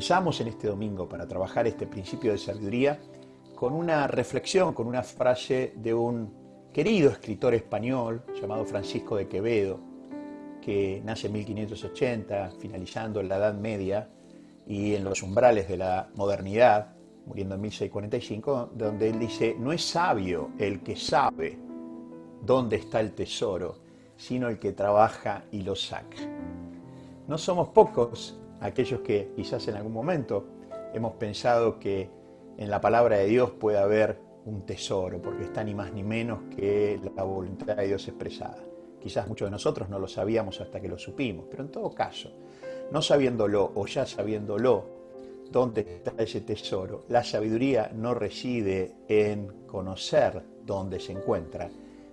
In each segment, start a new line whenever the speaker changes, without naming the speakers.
comenzamos en este domingo para trabajar este principio de sabiduría con una reflexión, con una frase de un querido escritor español llamado Francisco de Quevedo, que nace en 1580, finalizando la Edad Media y en los umbrales de la modernidad, muriendo en 1645, donde él dice, no es sabio el que sabe dónde está el tesoro, sino el que trabaja y lo saca. No somos pocos aquellos que quizás en algún momento hemos pensado que en la palabra de Dios puede haber un tesoro, porque está ni más ni menos que la voluntad de Dios expresada. Quizás muchos de nosotros no lo sabíamos hasta que lo supimos, pero en todo caso, no sabiéndolo o ya sabiéndolo, dónde está ese tesoro, la sabiduría no reside en conocer dónde se encuentra,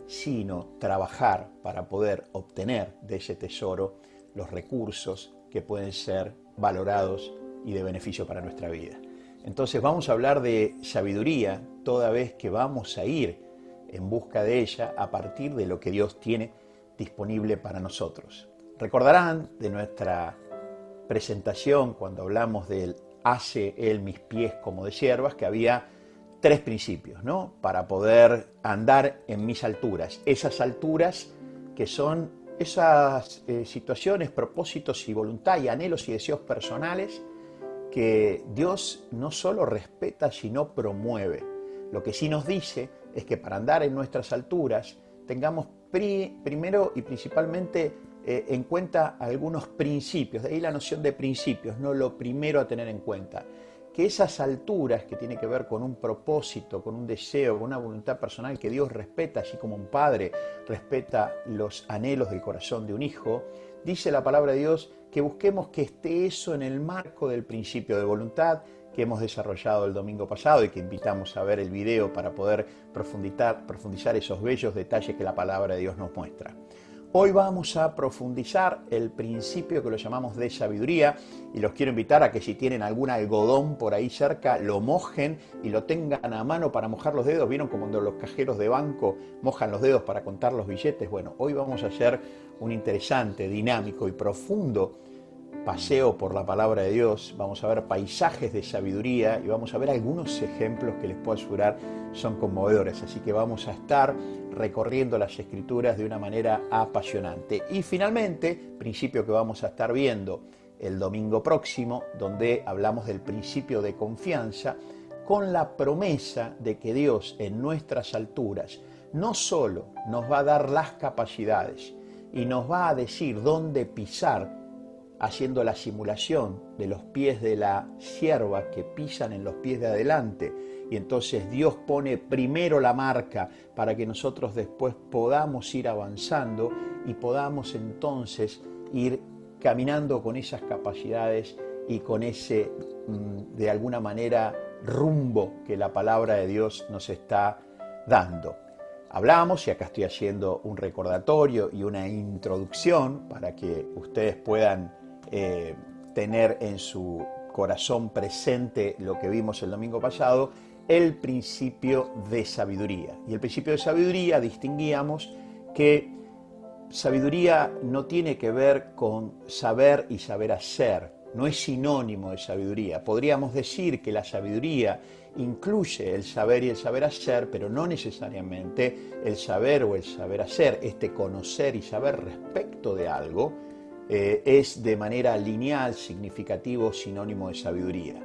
sino trabajar para poder obtener de ese tesoro los recursos que pueden ser valorados y de beneficio para nuestra vida. Entonces vamos a hablar de sabiduría toda vez que vamos a ir en busca de ella a partir de lo que Dios tiene disponible para nosotros. Recordarán de nuestra presentación cuando hablamos del hace él mis pies como de siervas que había tres principios, ¿no? Para poder andar en mis alturas, esas alturas que son esas eh, situaciones, propósitos y voluntad y anhelos y deseos personales que Dios no solo respeta, sino promueve. Lo que sí nos dice es que para andar en nuestras alturas tengamos primero y principalmente eh, en cuenta algunos principios, de ahí la noción de principios, no lo primero a tener en cuenta que esas alturas que tiene que ver con un propósito, con un deseo, con una voluntad personal que Dios respeta, así como un padre respeta los anhelos del corazón de un hijo, dice la palabra de Dios que busquemos que esté eso en el marco del principio de voluntad que hemos desarrollado el domingo pasado y que invitamos a ver el video para poder profundizar, profundizar esos bellos detalles que la palabra de Dios nos muestra. Hoy vamos a profundizar el principio que lo llamamos de sabiduría y los quiero invitar a que si tienen algún algodón por ahí cerca lo mojen y lo tengan a mano para mojar los dedos. ¿Vieron como los cajeros de banco mojan los dedos para contar los billetes? Bueno, hoy vamos a hacer un interesante, dinámico y profundo paseo por la palabra de Dios, vamos a ver paisajes de sabiduría y vamos a ver algunos ejemplos que les puedo asegurar son conmovedores. Así que vamos a estar recorriendo las escrituras de una manera apasionante. Y finalmente, principio que vamos a estar viendo el domingo próximo, donde hablamos del principio de confianza, con la promesa de que Dios en nuestras alturas no solo nos va a dar las capacidades y nos va a decir dónde pisar haciendo la simulación de los pies de la sierva que pisan en los pies de adelante. Y entonces Dios pone primero la marca para que nosotros después podamos ir avanzando y podamos entonces ir caminando con esas capacidades y con ese, mm, de alguna manera, rumbo que la palabra de Dios nos está dando. Hablamos, y acá estoy haciendo un recordatorio y una introducción para que ustedes puedan eh, tener en su corazón presente lo que vimos el domingo pasado, el principio de sabiduría. Y el principio de sabiduría distinguíamos que sabiduría no tiene que ver con saber y saber hacer, no es sinónimo de sabiduría. Podríamos decir que la sabiduría incluye el saber y el saber hacer, pero no necesariamente el saber o el saber hacer, este conocer y saber respecto de algo, eh, es de manera lineal, significativo, sinónimo de sabiduría.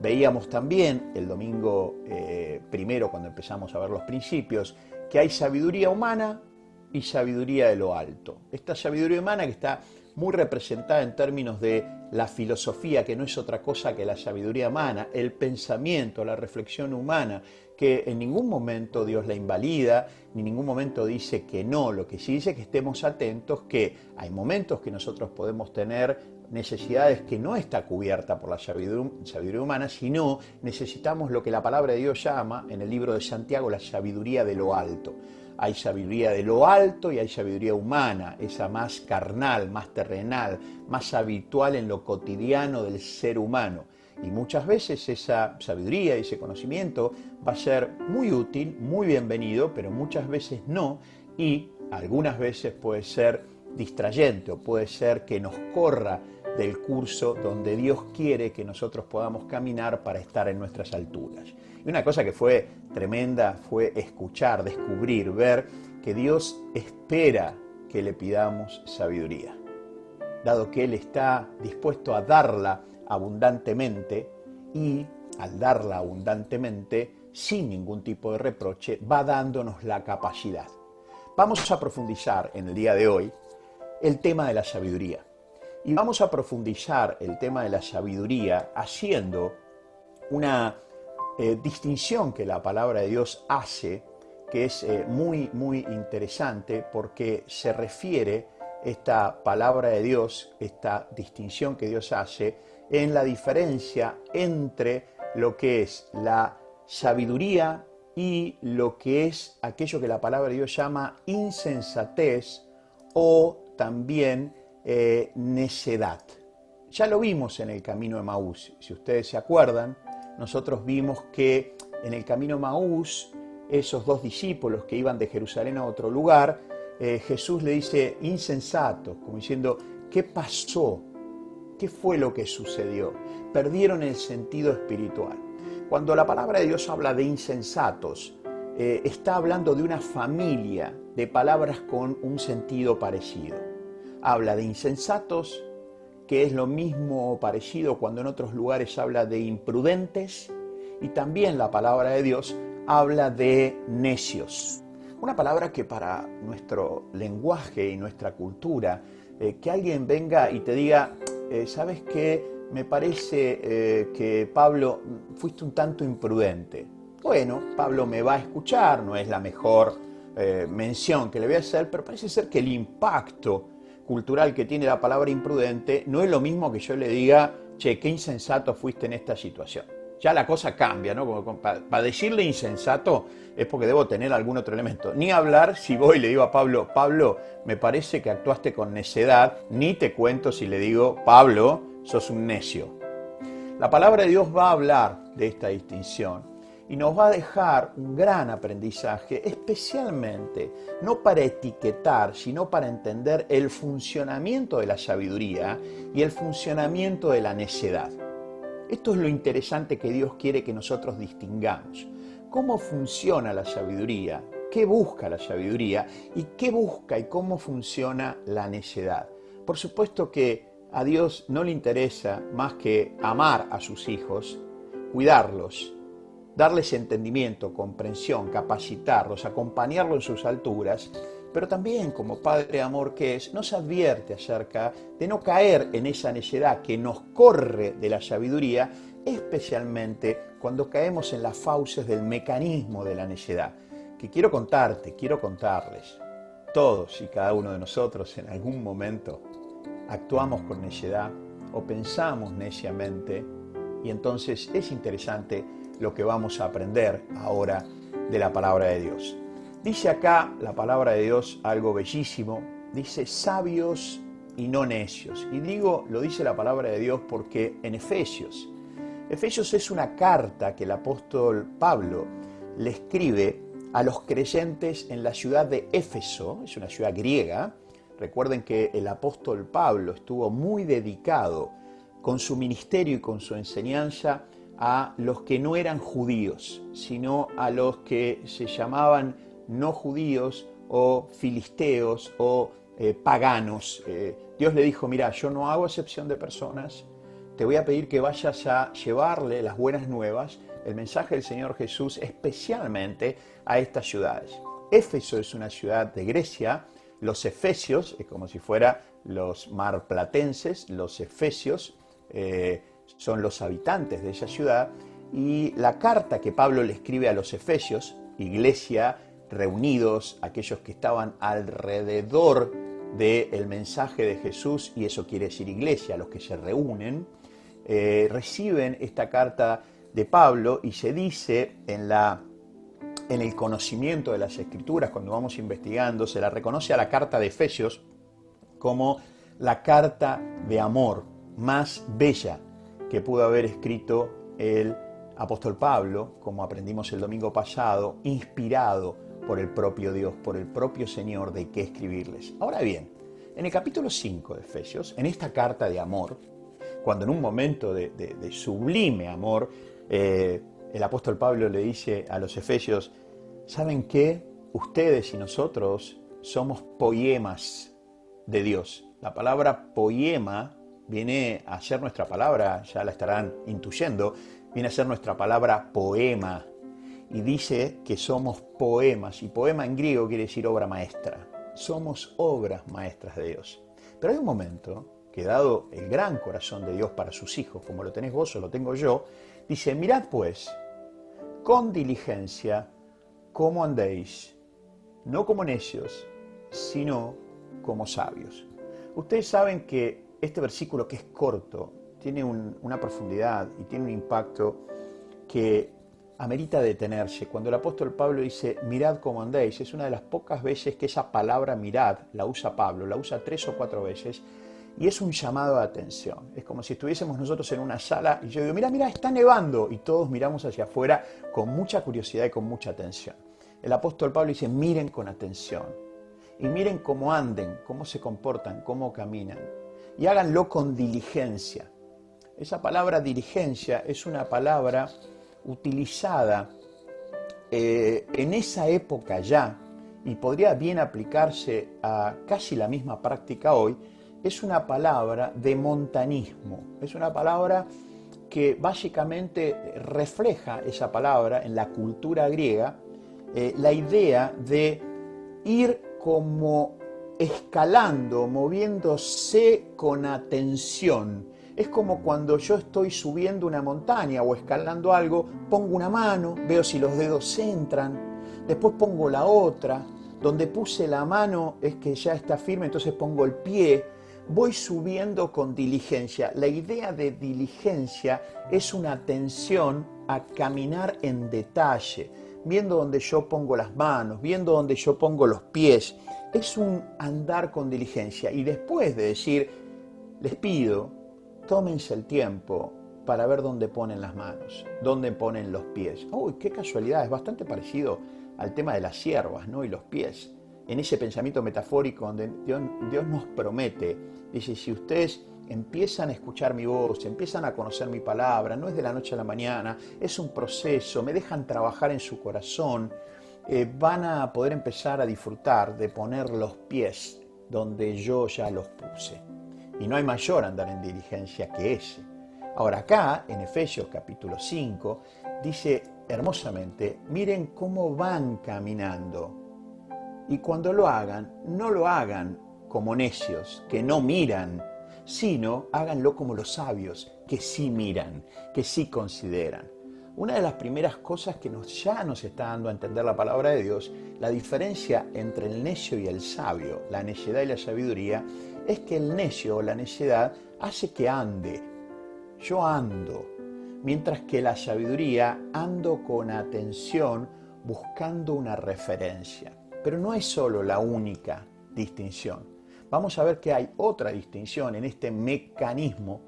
Veíamos también el domingo eh, primero, cuando empezamos a ver los principios, que hay sabiduría humana y sabiduría de lo alto. Esta sabiduría humana que está muy representada en términos de la filosofía, que no es otra cosa que la sabiduría humana, el pensamiento, la reflexión humana, que en ningún momento Dios la invalida, ni en ningún momento dice que no, lo que sí dice es que estemos atentos, que hay momentos que nosotros podemos tener necesidades que no está cubierta por la sabiduría, humana, sino necesitamos lo que la palabra de Dios llama en el libro de Santiago la sabiduría de lo alto. Hay sabiduría de lo alto y hay sabiduría humana, esa más carnal, más terrenal, más habitual en lo cotidiano del ser humano. Y muchas veces esa sabiduría, ese conocimiento va a ser muy útil, muy bienvenido, pero muchas veces no. Y algunas veces puede ser distrayente o puede ser que nos corra del curso donde Dios quiere que nosotros podamos caminar para estar en nuestras alturas. Y una cosa que fue tremenda fue escuchar, descubrir, ver que Dios espera que le pidamos sabiduría. Dado que Él está dispuesto a darla abundantemente y al darla abundantemente, sin ningún tipo de reproche, va dándonos la capacidad. Vamos a profundizar en el día de hoy el tema de la sabiduría. Y vamos a profundizar el tema de la sabiduría haciendo una eh, distinción que la palabra de Dios hace, que es eh, muy, muy interesante porque se refiere esta palabra de Dios, esta distinción que Dios hace, en la diferencia entre lo que es la sabiduría y lo que es aquello que la palabra de Dios llama insensatez o también eh, necedad. Ya lo vimos en el camino de Maús. Si ustedes se acuerdan, nosotros vimos que en el camino Maús, esos dos discípulos que iban de Jerusalén a otro lugar, eh, Jesús le dice insensatos, como diciendo, ¿qué pasó? ¿Qué fue lo que sucedió? Perdieron el sentido espiritual. Cuando la palabra de Dios habla de insensatos, eh, está hablando de una familia de palabras con un sentido parecido habla de insensatos, que es lo mismo o parecido cuando en otros lugares habla de imprudentes, y también la palabra de Dios habla de necios. Una palabra que para nuestro lenguaje y nuestra cultura, eh, que alguien venga y te diga, eh, ¿sabes qué? Me parece eh, que Pablo fuiste un tanto imprudente. Bueno, Pablo me va a escuchar, no es la mejor mención que le voy a hacer, pero parece ser que el impacto cultural que tiene la palabra imprudente no es lo mismo que yo le diga, che, qué insensato fuiste en esta situación. Ya la cosa cambia, ¿no? Para decirle insensato es porque debo tener algún otro elemento. Ni hablar si voy y le digo a Pablo, Pablo, me parece que actuaste con necedad, ni te cuento si le digo, Pablo, sos un necio. La palabra de Dios va a hablar de esta distinción y nos va a dejar un gran aprendizaje, especialmente no para etiquetar, sino para entender el funcionamiento de la sabiduría y el funcionamiento de la necedad. Esto es lo interesante que Dios quiere que nosotros distingamos. ¿Cómo funciona la sabiduría? ¿Qué busca la sabiduría? ¿Y qué busca y cómo funciona la necedad? Por supuesto que a Dios no le interesa más que amar a sus hijos, cuidarlos, darles entendimiento, comprensión, capacitarlos, acompañarlos en sus alturas, pero también como Padre Amor que es, nos advierte acerca de no caer en esa necedad que nos corre de la sabiduría, especialmente cuando caemos en las fauces del mecanismo de la necedad. Que quiero contarte, quiero contarles, todos y cada uno de nosotros en algún momento actuamos con necedad o pensamos neciamente y entonces es interesante lo que vamos a aprender ahora de la palabra de Dios. Dice acá la palabra de Dios algo bellísimo, dice sabios y no necios. Y digo, lo dice la palabra de Dios porque en Efesios, Efesios es una carta que el apóstol Pablo le escribe a los creyentes en la ciudad de Éfeso, es una ciudad griega. Recuerden que el apóstol Pablo estuvo muy dedicado con su ministerio y con su enseñanza a los que no eran judíos, sino a los que se llamaban no judíos o filisteos o eh, paganos. Eh, Dios le dijo, mira, yo no hago excepción de personas, te voy a pedir que vayas a llevarle las buenas nuevas, el mensaje del Señor Jesús, especialmente a estas ciudades. Éfeso es una ciudad de Grecia, los efesios, es como si fuera los marplatenses, los efesios, eh, son los habitantes de esa ciudad, y la carta que Pablo le escribe a los Efesios, iglesia reunidos, aquellos que estaban alrededor del mensaje de Jesús, y eso quiere decir iglesia, los que se reúnen, eh, reciben esta carta de Pablo y se dice en, la, en el conocimiento de las escrituras, cuando vamos investigando, se la reconoce a la carta de Efesios como la carta de amor más bella que pudo haber escrito el apóstol Pablo, como aprendimos el domingo pasado, inspirado por el propio Dios, por el propio Señor de qué escribirles. Ahora bien, En el capítulo 5 de Efesios, en esta carta de amor, cuando en un momento de, sublime amor, eh, el apóstol Pablo le dice a los Efesios, ¿saben qué? Ustedes y nosotros somos poemas de Dios. La palabra poema viene a ser nuestra palabra, ya la estarán intuyendo, viene a ser nuestra palabra poema. Y dice que somos poemas, y poema en griego quiere decir obra maestra. Somos obras maestras de Dios. Pero hay un momento que dado el gran corazón de Dios para sus hijos, como lo tenés vos o lo tengo yo, dice, mirad pues, con diligencia, cómo andéis, no como necios, sino como sabios. Ustedes saben que este versículo que es corto tiene una profundidad y tiene un impacto que amerita detenerse. Cuando el apóstol Pablo dice, mirad cómo andéis, es una de las pocas veces que esa palabra mirad la usa Pablo, la usa tres o cuatro veces, y es un llamado de atención. Es como si estuviésemos nosotros en una sala y yo digo, mira, mira, está nevando, y todos miramos hacia afuera con mucha curiosidad y con mucha atención. El apóstol Pablo dice, miren con atención, y miren cómo anden, cómo se comportan, cómo caminan, y háganlo con diligencia. Esa palabra diligencia es una palabra utilizada eh, en esa época ya, y podría bien aplicarse a casi la misma práctica hoy, es una palabra de montanismo, es una palabra que básicamente refleja esa palabra en la cultura griega, eh, la idea de ir como escalando, moviéndose con atención. Es como cuando yo estoy subiendo una montaña o escalando algo, pongo una mano, veo si los dedos entran, después pongo la otra, donde puse la mano es que ya está firme, entonces pongo el pie, voy subiendo con diligencia. La idea de diligencia es una atención a caminar en detalle, viendo donde yo pongo las manos, viendo donde yo pongo los pies. Es un andar con diligencia. Y después de decir, les pido, tómense el tiempo para ver dónde ponen las manos, dónde ponen los pies. Uy, qué casualidad, es bastante parecido al tema de las siervas ¿no? y los pies. En ese pensamiento metafórico donde Dios, Dios nos promete Dice, si ustedes empiezan a escuchar mi voz, empiezan a conocer mi palabra, no es de la noche a la mañana, es un proceso, me dejan trabajar en su corazón, eh, van a poder empezar a disfrutar de poner los pies donde yo ya los puse. Y no hay mayor andar en diligencia que ese. Ahora acá, en Efesios capítulo 5, dice hermosamente, miren cómo van caminando. Y cuando lo hagan, no lo hagan como necios, que no miran, sino háganlo como los sabios, que sí miran, que sí consideran. Una de las primeras cosas que nos, ya nos está dando a entender la palabra de Dios, la diferencia entre el necio y el sabio, la necedad y la sabiduría, es que el necio o la necedad hace que ande. Yo ando, mientras que la sabiduría ando con atención buscando una referencia. Pero no es solo la única distinción vamos a ver que hay otra distinción en este mecanismo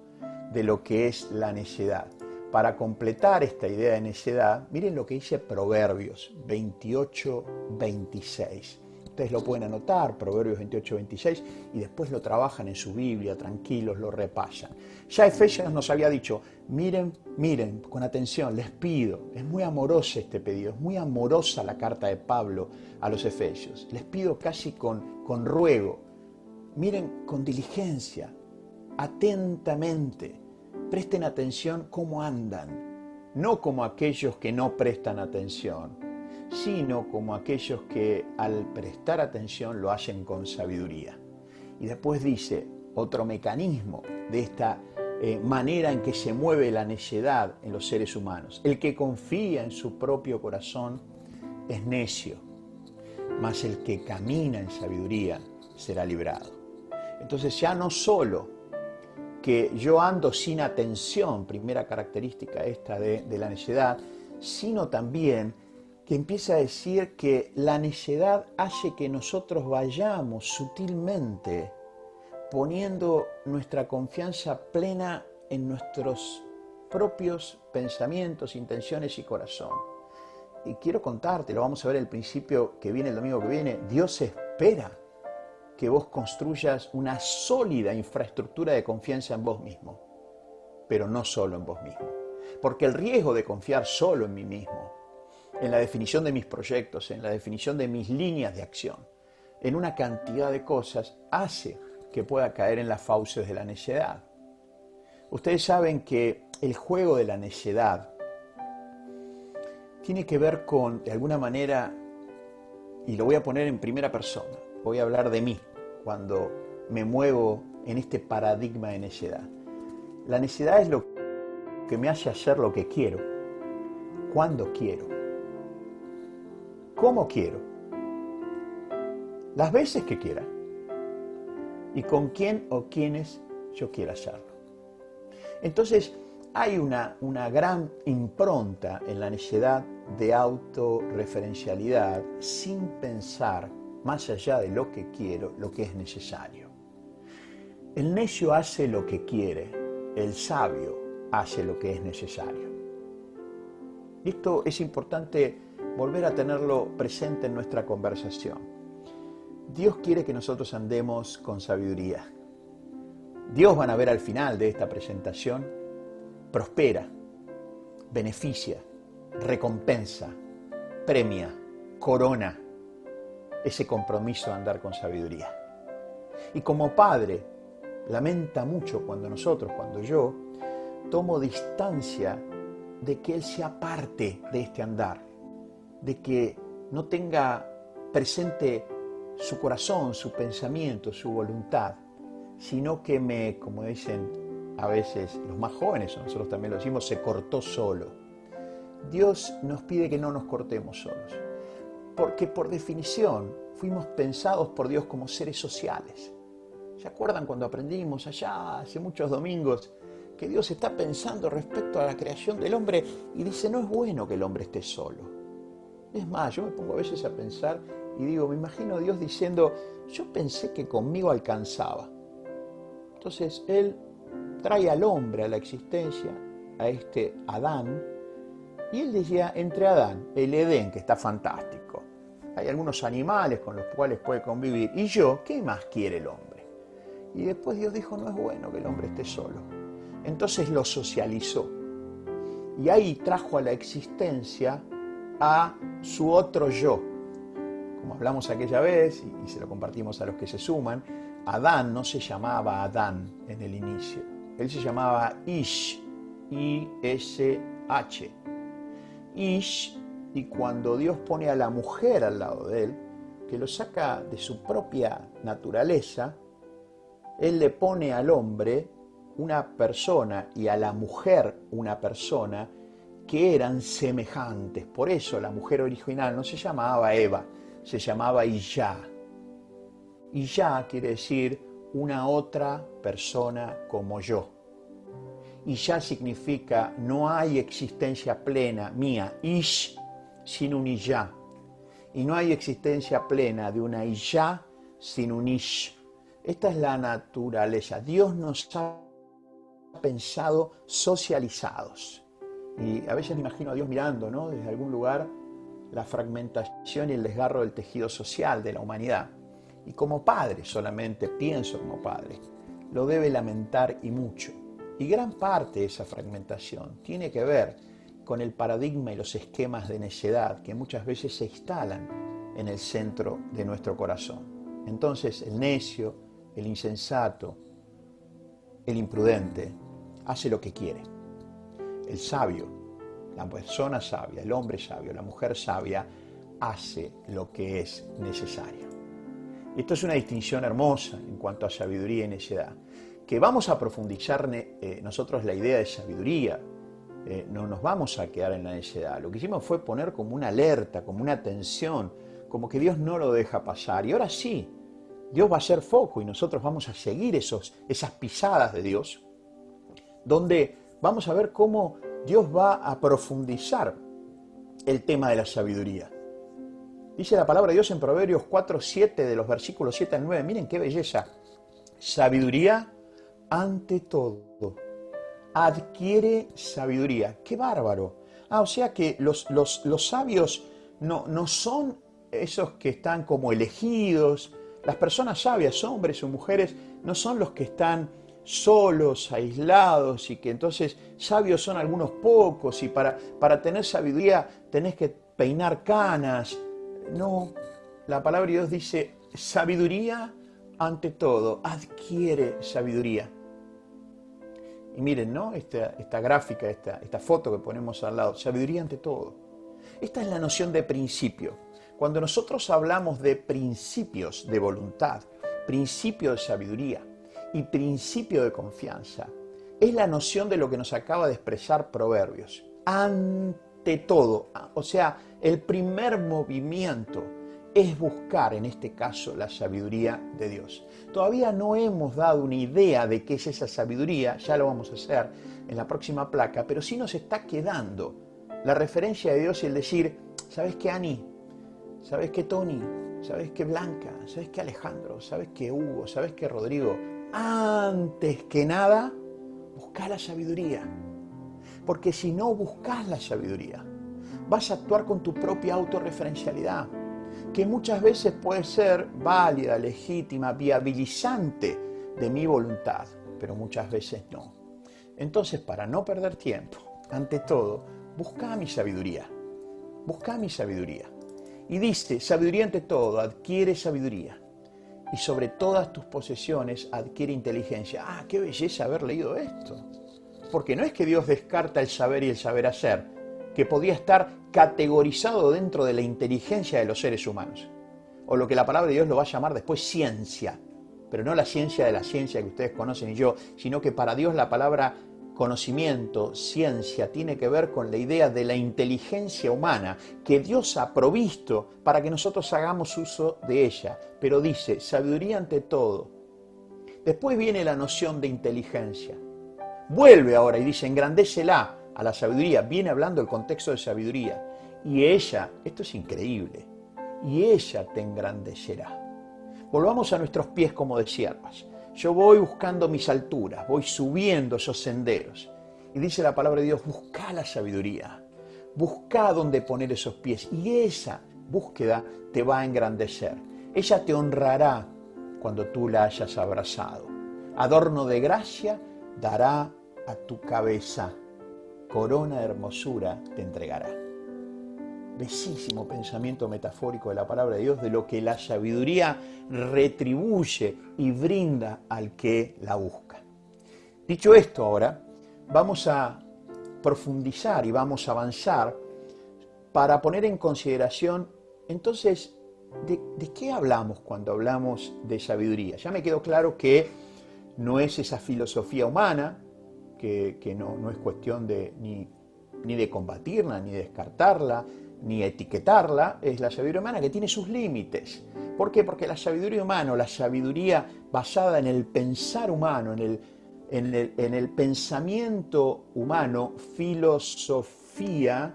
de lo que es la necedad. Para completar esta idea de necedad, miren lo que dice Proverbios 28, 26. Ustedes lo pueden anotar, Proverbios 28, 26, y después lo trabajan en su Biblia, tranquilos, lo repasan. Ya Efesios nos había dicho, miren, miren, con atención, les pido, es muy amoroso este pedido, es muy amorosa la carta de Pablo a los Efesios, les pido casi con, con ruego, miren con diligencia, atentamente, presten atención cómo andan, no como aquellos que no prestan atención, sino como aquellos que al prestar atención lo hacen con sabiduría. Y después dice otro mecanismo de esta eh, manera en que se mueve la necedad en los seres humanos. El que confía en su propio corazón es necio, mas el que camina en sabiduría será librado. Entonces ya no solo que yo ando sin atención, primera característica esta de, la necedad, sino también que empieza a decir que la necedad hace que nosotros vayamos sutilmente poniendo nuestra confianza plena en nuestros propios pensamientos, intenciones y corazón. Y quiero contarte, lo vamos a ver el principio que viene el domingo que viene, Dios espera que vos construyas una sólida infraestructura de confianza en vos mismo, pero no solo en vos mismo. Porque el riesgo de confiar solo en mí mismo, en la definición de mis proyectos, en la definición de mis líneas de acción, en una cantidad de cosas, hace que pueda caer en las fauces de la necedad. Ustedes saben que el juego de la necedad tiene que ver con, de alguna manera, y lo voy a poner en primera persona, voy a hablar de mí cuando me muevo en este paradigma de necedad. La necedad es lo que me hace hacer lo que quiero, cuando quiero, cómo quiero, las veces que quiera y con quién o quiénes yo quiera hacerlo. Entonces, hay una, una gran impronta en la necesidad de autorreferencialidad sin pensar más allá de lo que quiero, lo que es necesario. El necio hace lo que quiere, el sabio hace lo que es necesario. esto es importante volver a tenerlo presente en nuestra conversación. Dios quiere que nosotros andemos con sabiduría. Dios van a ver al final de esta presentación prospera, beneficia, recompensa, premia, corona ese compromiso de andar con sabiduría. Y como padre, lamenta mucho cuando nosotros, cuando yo, tomo distancia de que Él sea parte de este andar, de que no tenga presente su corazón, su pensamiento, su voluntad, sino que me, como dicen a veces los más jóvenes, nosotros también lo decimos, se cortó solo. Dios nos pide que no nos cortemos solos, porque por definición fuimos pensados por Dios como seres sociales. ¿Se acuerdan cuando aprendimos allá hace muchos domingos que Dios está pensando respecto a la creación del hombre y dice, no es bueno que el hombre esté solo? Es más, yo me pongo a veces a pensar y digo, me imagino a Dios diciendo, yo pensé que conmigo alcanzaba. Entonces Él trae al hombre a la existencia, a este Adán, y él decía, entre Adán, el Edén, que está fantástico, hay algunos animales con los cuales puede convivir, y yo, ¿qué más quiere el hombre? Y después Dios dijo, no es bueno que el hombre esté solo. Entonces lo socializó. Y ahí trajo a la existencia a su otro yo. Como hablamos aquella vez, y se lo compartimos a los que se suman, Adán no se llamaba Adán en el inicio, él se llamaba Ish, I-S-H. Ish, y cuando Dios pone a la mujer al lado de él, que lo saca de su propia naturaleza, Él le pone al hombre una persona y a la mujer una persona que eran semejantes. Por eso la mujer original no se llamaba Eva, se llamaba Iyá. Iyá quiere decir una otra persona como yo. Ya significa no hay existencia plena mía, ish, sin un ya. Y no hay existencia plena de una ya sin un ish. Esta es la naturaleza. Dios nos ha pensado socializados. Y a veces me imagino a Dios mirando, ¿no? Desde algún lugar la fragmentación y el desgarro del tejido social de la humanidad y como padre solamente, pienso como padre, lo debe lamentar y mucho. Y gran parte de esa fragmentación tiene que ver con el paradigma y los esquemas de necedad que muchas veces se instalan en el centro de nuestro corazón. Entonces el necio, el insensato, el imprudente, hace lo que quiere. El sabio, la persona sabia, el hombre sabio, la mujer sabia, hace lo que es necesario. Esto es una distinción hermosa en cuanto a sabiduría y necedad, que vamos a profundizar eh, nosotros la idea de sabiduría, eh, no nos vamos a quedar en la necedad. Lo que hicimos fue poner como una alerta, como una tensión, como que Dios no lo deja pasar. Y ahora sí, Dios va a ser foco y nosotros vamos a seguir esos, esas pisadas de Dios, donde vamos a ver cómo Dios va a profundizar el tema de la sabiduría. Dice la palabra de Dios en Proverbios 4, 7, de los versículos 7 al 9. Miren qué belleza. Sabiduría ante todo. Adquiere sabiduría. Qué bárbaro. Ah, o sea que los, los, los sabios no, no son esos que están como elegidos, Las personas sabias, hombres o mujeres, no son los que están solos, aislados y que entonces sabios son algunos pocos y para, para tener sabiduría tenés que peinar canas. No, la palabra de Dios dice sabiduría ante todo, adquiere sabiduría. Y miren, ¿no? Esta, esta gráfica, esta, esta foto que ponemos al lado, sabiduría ante todo. Esta es la noción de principio. Cuando nosotros hablamos de principios de voluntad, principio de sabiduría y principio de confianza, es la noción de lo que nos acaba de expresar Proverbios. Ante todo, o sea, el primer movimiento es buscar en este caso la sabiduría de Dios. Todavía no hemos dado una idea de qué es esa sabiduría, ya lo vamos a hacer en la próxima placa, pero sí nos está quedando la referencia de Dios y el decir, ¿sabes qué Ani? ¿Sabes qué Tony? ¿Sabes qué Blanca? ¿Sabes qué Alejandro? ¿Sabes qué Hugo? ¿Sabes qué Rodrigo? Antes que nada, busca la sabiduría. Porque si no buscas la sabiduría, vas a actuar con tu propia autorreferencialidad que muchas veces puede ser válida, legítima, viabilizante de mi voluntad, pero muchas veces no. Entonces, para no perder tiempo, ante todo, busca mi sabiduría. Busca mi sabiduría. Y dice, sabiduría ante todo, adquiere sabiduría. Y sobre todas tus posesiones adquiere inteligencia. Ah, qué belleza haber leído esto. Porque no es que Dios descarta el saber y el saber hacer, que podía estar categorizado dentro de la inteligencia de los seres humanos. O lo que la palabra de Dios lo va a llamar después ciencia, pero no la ciencia de la ciencia que ustedes conocen y yo, sino que para Dios la palabra conocimiento, ciencia, tiene que ver con la idea de la inteligencia humana que Dios ha provisto para que nosotros hagamos uso de ella. Pero dice, sabiduría ante todo. Después viene la noción de inteligencia. Vuelve ahora y dice, engrandécela a la sabiduría, viene hablando el contexto de sabiduría. Y ella, esto es increíble, y ella te engrandecerá. Volvamos a nuestros pies como de siervas. Yo voy buscando mis alturas, voy subiendo esos senderos. Y dice la palabra de Dios, busca la sabiduría, busca dónde poner esos pies. Y esa búsqueda te va a engrandecer. Ella te honrará cuando tú la hayas abrazado. Adorno de gracia dará a tu cabeza corona de hermosura te entregará. Besísimo pensamiento metafórico de la palabra de Dios de lo que la sabiduría retribuye y brinda al que la busca. Dicho esto ahora, vamos a profundizar y vamos a avanzar para poner en consideración entonces ¿De, qué hablamos cuando hablamos de sabiduría? Ya me quedó claro que no es esa filosofía humana, que, no, es cuestión de, ni, de combatirla, ni de descartarla, ni etiquetarla, es la sabiduría humana que tiene sus límites. ¿Por qué? Porque la sabiduría humana, la sabiduría basada en el pensar humano, en el, en el, en el pensamiento humano, filosofía,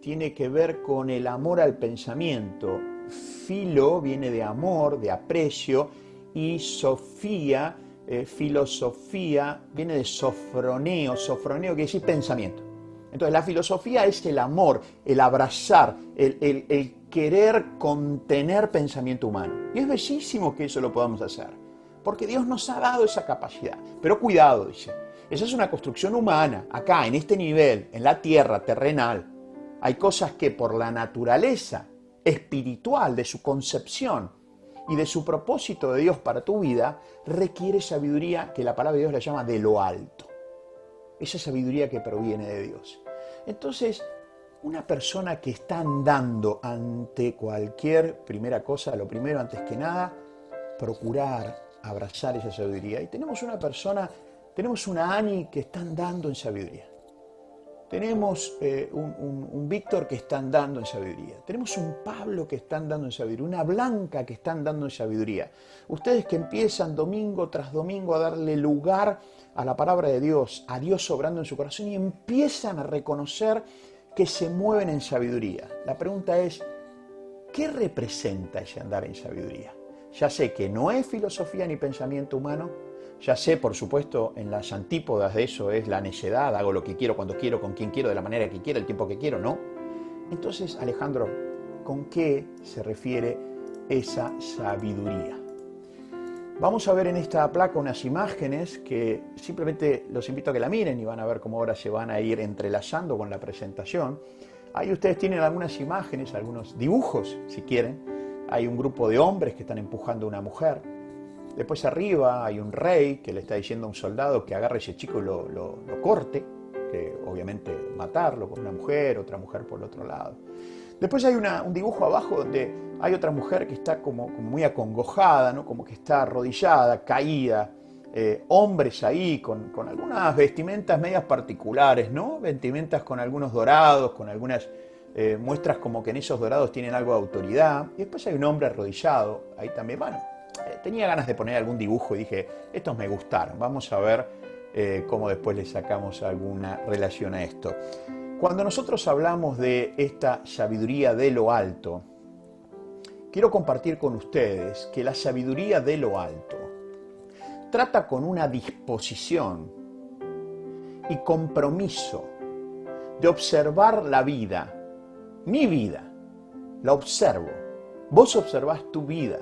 tiene que ver con el amor al pensamiento. Filo viene de amor, de aprecio, y Sofía eh, filosofía viene de sofroneo, sofroneo quiere decir pensamiento. Entonces la filosofía es el amor, el abrazar, el, el, querer contener pensamiento humano. Y es bellísimo que eso lo podamos hacer, porque Dios nos ha dado esa capacidad. Pero cuidado, dice, esa es una construcción humana, acá, en este nivel, en la tierra terrenal. Hay cosas que por la naturaleza espiritual de su concepción y de su propósito de Dios para tu vida requiere sabiduría que la palabra de Dios la llama de lo alto. Esa sabiduría que proviene de Dios. Entonces, una persona que está andando ante cualquier primera cosa, lo primero antes que nada, procurar abrazar esa sabiduría. Y tenemos una persona, tenemos una Ani que está andando en sabiduría. Tenemos eh, un, Víctor que está andando en sabiduría. Tenemos un Pablo que está andando en sabiduría. Una Blanca que está andando en sabiduría. Ustedes que empiezan domingo tras domingo a darle lugar a la palabra de Dios, a Dios sobrando en su corazón y empiezan a reconocer que se mueven en sabiduría. La pregunta es, ¿qué representa ese andar en sabiduría? Ya sé que no es filosofía ni pensamiento humano, ya sé, por supuesto, en las antípodas de eso es la necedad, hago lo que quiero, cuando quiero, con quien quiero, de la manera que quiero, el tiempo que quiero, ¿no? Entonces, Alejandro, ¿con qué se refiere esa sabiduría? Vamos a ver en esta placa unas imágenes que simplemente los invito a que la miren y van a ver cómo ahora se van a ir entrelazando con la presentación. Ahí ustedes tienen algunas imágenes, algunos dibujos, si quieren. Hay un grupo de hombres que están empujando a una mujer. Después arriba hay un rey que le está diciendo a un soldado que agarre a ese chico y lo, lo corte, que obviamente matarlo con una mujer, otra mujer por el otro lado. Después hay un dibujo abajo donde hay otra mujer que está como, muy acongojada, ¿no? como que está arrodillada, caída. Eh, hombres ahí con, algunas vestimentas medias particulares, ¿no? Vestimentas con algunos dorados, con algunas eh, muestras como que en esos dorados tienen algo de autoridad. Y después hay un hombre arrodillado, ahí también. Bueno, tenía ganas de poner algún dibujo y dije, estos me gustaron, vamos a ver cómo después le sacamos alguna relación a esto. Cuando nosotros hablamos de esta sabiduría de lo alto, quiero compartir con ustedes que la sabiduría de lo alto trata con una disposición y compromiso de observar la vida, mi vida, la observo. Vos observás tu vida,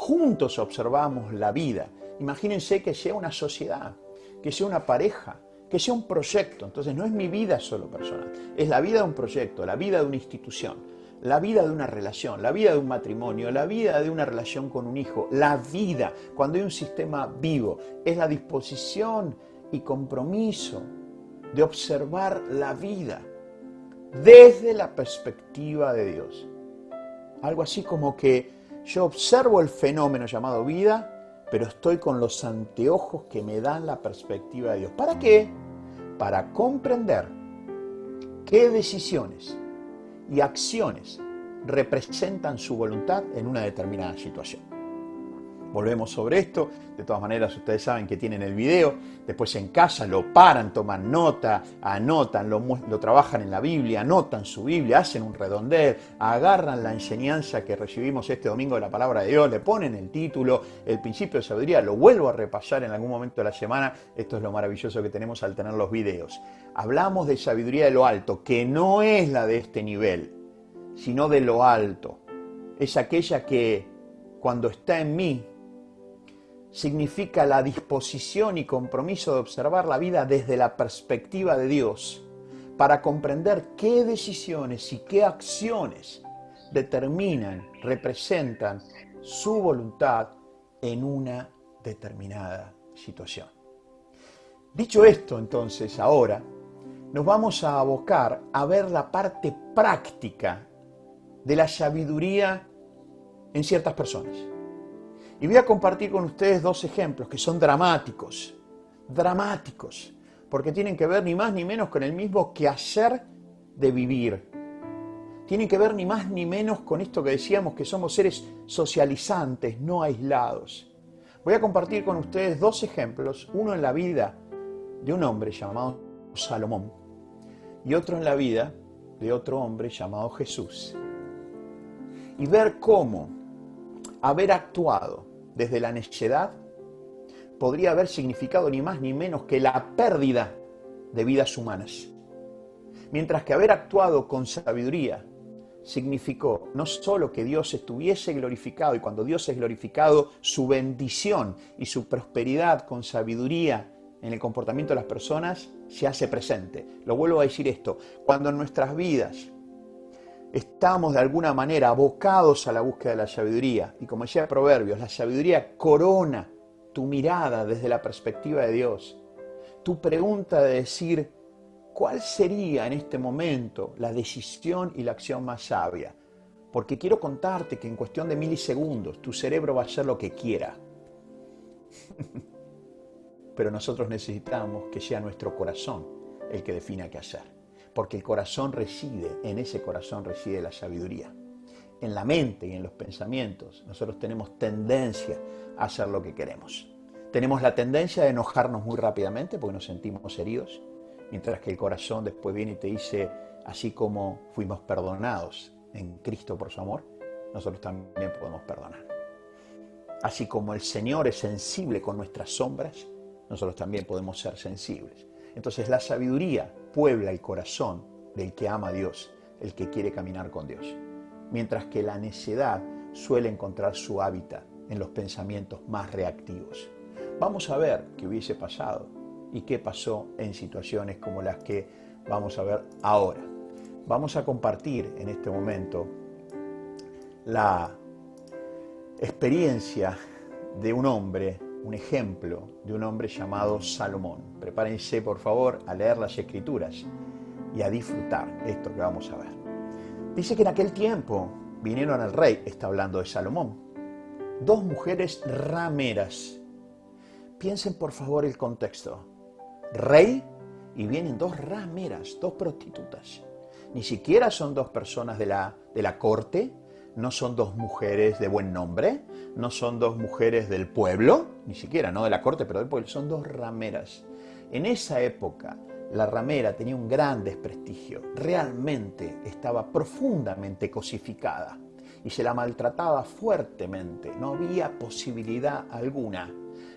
juntos observamos la vida. Imagínense que sea una sociedad, que sea una pareja, que sea un proyecto. Entonces no es mi vida solo personal, es la vida de un proyecto, la vida de una institución, la vida de una relación, la vida de un matrimonio, la vida de una relación con un hijo, la vida, cuando hay un sistema vivo, es la disposición y compromiso de observar la vida desde la perspectiva de Dios. Algo así como que yo observo el fenómeno llamado vida, pero estoy con los anteojos que me dan la perspectiva de Dios. ¿Para qué? Para comprender qué decisiones y acciones representan su voluntad en una determinada situación volvemos sobre esto. De todas maneras, ustedes saben que tienen el video. Después en casa lo paran, toman nota, anotan, lo, trabajan en la Biblia, anotan su Biblia, hacen un redondel, agarran la enseñanza que recibimos este domingo de la palabra de Dios, le ponen el título, el principio de sabiduría, lo vuelvo a repasar en algún momento de la semana. Esto es lo maravilloso que tenemos al tener los videos. Hablamos de sabiduría de lo alto, que no es la de este nivel, sino de lo alto. Es aquella que cuando está en mí significa la disposición y compromiso de observar la vida desde la perspectiva de Dios para comprender qué decisiones y qué acciones determinan, representan su voluntad en una determinada situación. Dicho esto, entonces, ahora nos vamos a abocar a ver la parte práctica de la sabiduría en ciertas personas. Y voy a compartir con ustedes dos ejemplos que son dramáticos, dramáticos, porque tienen que ver ni más ni menos con el mismo quehacer de vivir. Tienen que ver ni más ni menos con esto que decíamos que somos seres socializantes, no aislados. Voy a compartir con ustedes dos ejemplos, uno en la vida de un hombre llamado Salomón y otro en la vida de otro hombre llamado Jesús. Y ver cómo haber actuado desde la necedad podría haber significado ni más ni menos que la pérdida de vidas humanas. Mientras que haber actuado con sabiduría significó no solo que Dios estuviese glorificado y cuando Dios es glorificado, su bendición y su prosperidad con sabiduría en el comportamiento de las personas se hace presente. Lo vuelvo a decir esto, cuando en nuestras vidas estamos de alguna manera abocados a la búsqueda de la sabiduría. Y como decía Proverbios, la sabiduría corona tu mirada desde la perspectiva de Dios. Tu pregunta de decir, ¿cuál sería en este momento la decisión y la acción más sabia? Porque quiero contarte que en cuestión de milisegundos tu cerebro va a hacer lo que quiera. Pero nosotros necesitamos que sea nuestro corazón el que defina qué hacer porque el corazón reside, en ese corazón reside la sabiduría. En la mente y en los pensamientos nosotros tenemos tendencia a hacer lo que queremos. Tenemos la tendencia de enojarnos muy rápidamente porque nos sentimos heridos, mientras que el corazón después viene y te dice, así como fuimos perdonados en Cristo por su amor, nosotros también podemos perdonar. Así como el Señor es sensible con nuestras sombras, nosotros también podemos ser sensibles. Entonces la sabiduría puebla el corazón del que ama a Dios, el que quiere caminar con Dios. Mientras que la necedad suele encontrar su hábitat en los pensamientos más reactivos. Vamos a ver qué hubiese pasado y qué pasó en situaciones como las que vamos a ver ahora. Vamos a compartir en este momento la experiencia de un hombre, un ejemplo de un hombre llamado Salomón. Prepárense por favor a leer las escrituras y a disfrutar esto que vamos a ver. Dice que en aquel tiempo vinieron al rey, está hablando de Salomón, dos mujeres rameras. Piensen por favor el contexto. Rey y vienen dos rameras, dos prostitutas. Ni siquiera son dos personas de la, de la corte, no son dos mujeres de buen nombre, no son dos mujeres del pueblo, ni siquiera, no de la corte, pero del pueblo, son dos rameras. En esa época, la ramera tenía un gran desprestigio, realmente estaba profundamente cosificada y se la maltrataba fuertemente, no había posibilidad alguna.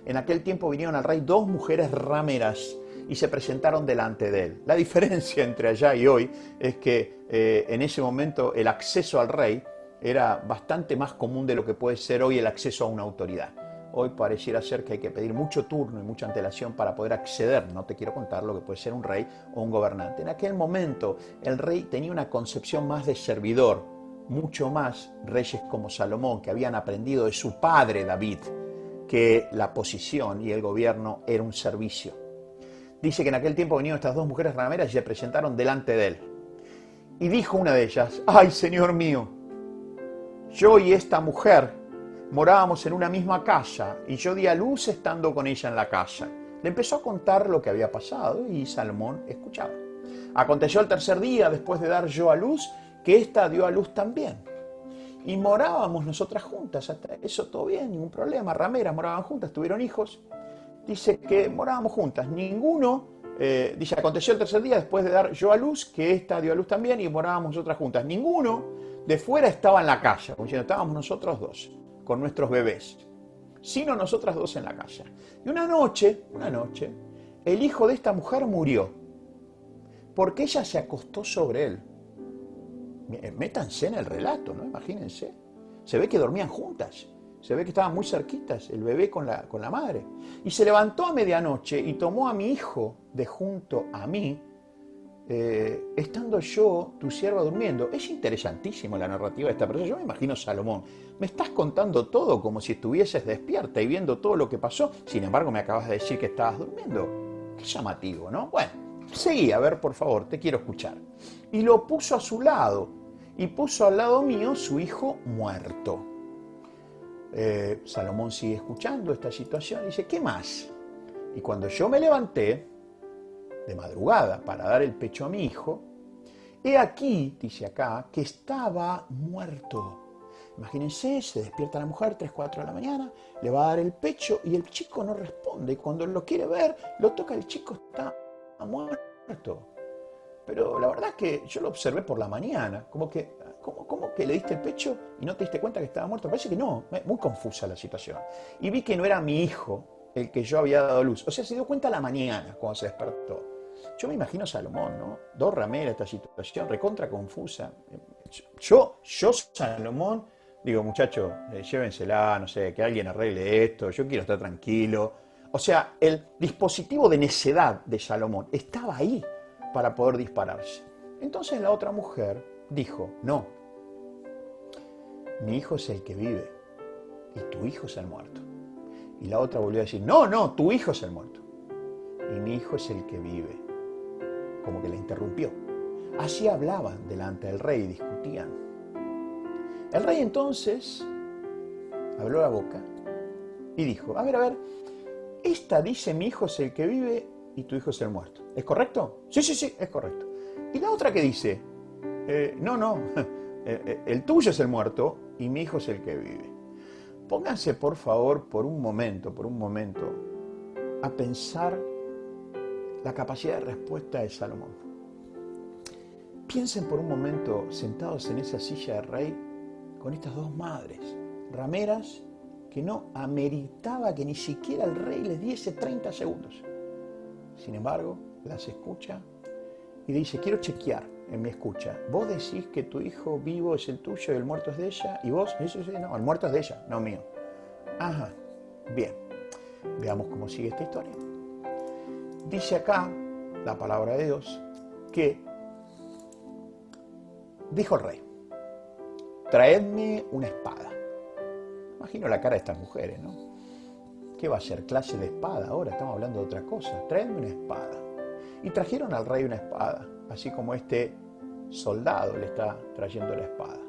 En aquel tiempo vinieron al rey dos mujeres rameras y se presentaron delante de él. La diferencia entre allá y hoy es que eh, en ese momento el acceso al rey era bastante más común de lo que puede ser hoy el acceso a una autoridad. Hoy pareciera ser que hay que pedir mucho turno y mucha antelación para poder acceder. No te quiero contar lo que puede ser un rey o un gobernante. En aquel momento el rey tenía una concepción más de servidor, mucho más reyes como Salomón, que habían aprendido de su padre David, que la posición y el gobierno era un servicio. Dice que en aquel tiempo venían estas dos mujeres rameras y se presentaron delante de él. Y dijo una de ellas, ay Señor mío, yo y esta mujer morábamos en una misma casa y yo di a luz estando con ella en la casa. Le empezó a contar lo que había pasado y Salomón escuchaba. Aconteció el tercer día, después de dar yo a luz, que ésta dio a luz también. Y morábamos nosotras juntas, hasta eso todo bien, ningún problema. Rameras moraban juntas, tuvieron hijos. Dice que morábamos juntas. Ninguno, eh, dice, aconteció el tercer día, después de dar yo a luz, que ésta dio a luz también y morábamos nosotras juntas. Ninguno de fuera estaba en la casa, como diciendo, estábamos nosotros dos, con nuestros bebés, sino nosotras dos en la casa. Y una noche, una noche, el hijo de esta mujer murió, porque ella se acostó sobre él. Métanse en el relato, ¿no? Imagínense. Se ve que dormían juntas, se ve que estaban muy cerquitas, el bebé con la, con la madre. Y se levantó a medianoche y tomó a mi hijo de junto a mí, eh, estando yo, tu sierva, durmiendo. Es interesantísimo la narrativa de esta persona. Yo me imagino Salomón. Me estás contando todo como si estuvieses despierta y viendo todo lo que pasó. Sin embargo, me acabas de decir que estabas durmiendo. Qué llamativo, ¿no? Bueno, seguí, a ver, por favor, te quiero escuchar. Y lo puso a su lado. Y puso al lado mío su hijo muerto. Eh, Salomón sigue escuchando esta situación y dice, ¿qué más? Y cuando yo me levanté, de madrugada para dar el pecho a mi hijo, he aquí, dice acá, que estaba muerto. Imagínense, se despierta la mujer 3, 4 de la mañana, le va a dar el pecho y el chico no responde. Y cuando lo quiere ver, lo toca, el chico está muerto. Pero la verdad es que yo lo observé por la mañana, como que, ¿cómo, que le diste el pecho y no te diste cuenta que estaba muerto? Parece que no, muy confusa la situación. Y vi que no era mi hijo el que yo había dado luz. O sea, se dio cuenta la mañana cuando se despertó. Yo me imagino Salomón, ¿no? Dos rameras, esta situación, recontra confusa. Yo, yo Salomón, digo, muchachos, eh, llévensela, no sé, que alguien arregle esto, yo quiero estar tranquilo. O sea, el dispositivo de necedad de Salomón estaba ahí para poder dispararse. Entonces la otra mujer dijo, no, mi hijo es el que vive y tu hijo es el muerto. Y la otra volvió a decir, no, no, tu hijo es el muerto. Y mi hijo es el que vive como que la interrumpió. Así hablaban delante del rey y discutían. El rey entonces habló la boca y dijo, a ver, a ver, esta dice mi hijo es el que vive y tu hijo es el muerto. ¿Es correcto? Sí, sí, sí, es correcto. Y la otra que dice, eh, no, no, eh, eh, el tuyo es el muerto y mi hijo es el que vive. Pónganse por favor por un momento, por un momento, a pensar la capacidad de respuesta de Salomón. Piensen por un momento sentados en esa silla de rey con estas dos madres, rameras, que no ameritaba que ni siquiera el rey les diese 30 segundos. Sin embargo, las escucha y dice, quiero chequear en mi escucha. Vos decís que tu hijo vivo es el tuyo y el muerto es de ella, y vos, eso no, el muerto es de ella, no mío. Ajá, bien. Veamos cómo sigue esta historia. Dice acá la palabra de Dios que dijo el rey, traedme una espada. Imagino la cara de estas mujeres, ¿no? ¿Qué va a ser? ¿Clase de espada? Ahora estamos hablando de otra cosa. Traedme una espada. Y trajeron al rey una espada, así como este soldado le está trayendo la espada.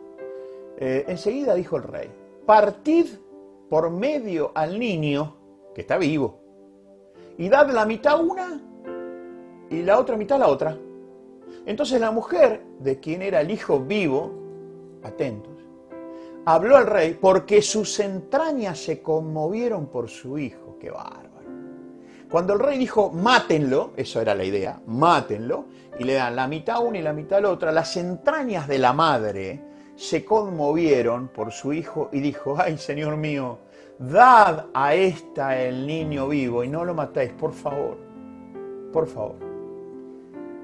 Eh, enseguida dijo el rey, partid por medio al niño que está vivo y dad la mitad una y la otra mitad la otra. Entonces la mujer, de quien era el hijo vivo, atentos, habló al rey porque sus entrañas se conmovieron por su hijo. ¡Qué bárbaro! Cuando el rey dijo, mátenlo, eso era la idea, mátenlo, y le dan la mitad una y la mitad la otra, las entrañas de la madre se conmovieron por su hijo y dijo, ay Señor mío, dad a esta el niño vivo y no lo matéis, por favor, por favor.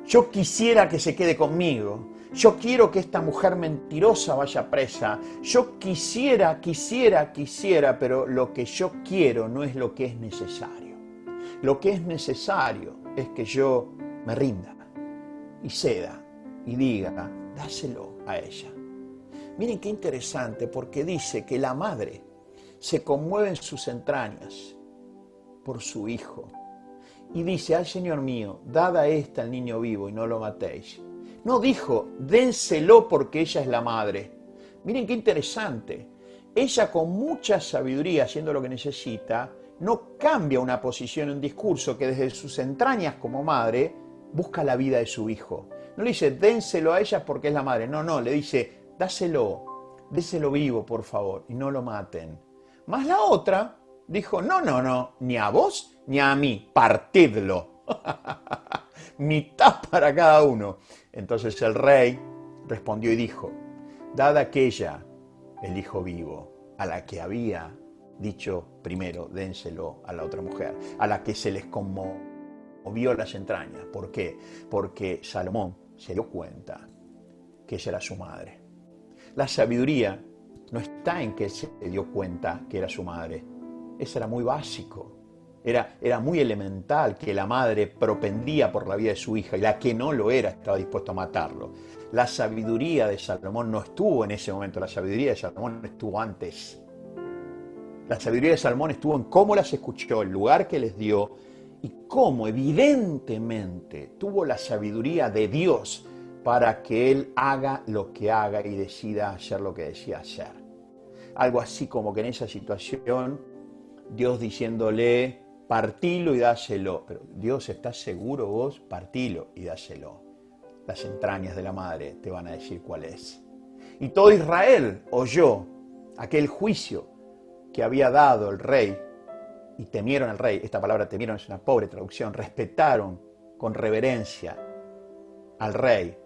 Yo quisiera que se quede conmigo. Yo quiero que esta mujer mentirosa vaya presa. Yo quisiera, quisiera, quisiera, pero lo que yo quiero no es lo que es necesario. Lo que es necesario es que yo me rinda y ceda y diga, dáselo a ella. Miren qué interesante, porque dice que la madre se conmueve en sus entrañas por su hijo. Y dice, al Señor mío, dad a esta al niño vivo y no lo matéis. No dijo, dénselo porque ella es la madre. Miren qué interesante. Ella con mucha sabiduría, haciendo lo que necesita, no cambia una posición, un discurso que desde sus entrañas como madre busca la vida de su hijo. No le dice, dénselo a ella porque es la madre. No, no, le dice, dáselo, déselo vivo, por favor, y no lo maten. Más la otra dijo, no, no, no, ni a vos ni a mí, partidlo. Mitad para cada uno. Entonces el rey respondió y dijo, dad aquella el hijo vivo, a la que había dicho primero, dénselo a la otra mujer, a la que se les conmovió las entrañas. ¿Por qué? Porque Salomón se dio cuenta que ella era su madre. La sabiduría no está en que se dio cuenta que era su madre. Eso era muy básico. Era, era muy elemental que la madre propendía por la vida de su hija y la que no lo era estaba dispuesto a matarlo. La sabiduría de Salomón no estuvo en ese momento, la sabiduría de Salomón estuvo antes. La sabiduría de Salomón estuvo en cómo las escuchó, el lugar que les dio y cómo evidentemente tuvo la sabiduría de Dios para que él haga lo que haga y decida hacer lo que decida hacer. Algo así como que en esa situación Dios diciéndole, partilo y dáselo. Pero Dios, ¿estás seguro vos? Partilo y dáselo. Las entrañas de la madre te van a decir cuál es. Y todo Israel oyó aquel juicio que había dado el rey y temieron al rey. Esta palabra temieron es una pobre traducción. Respetaron con reverencia al rey.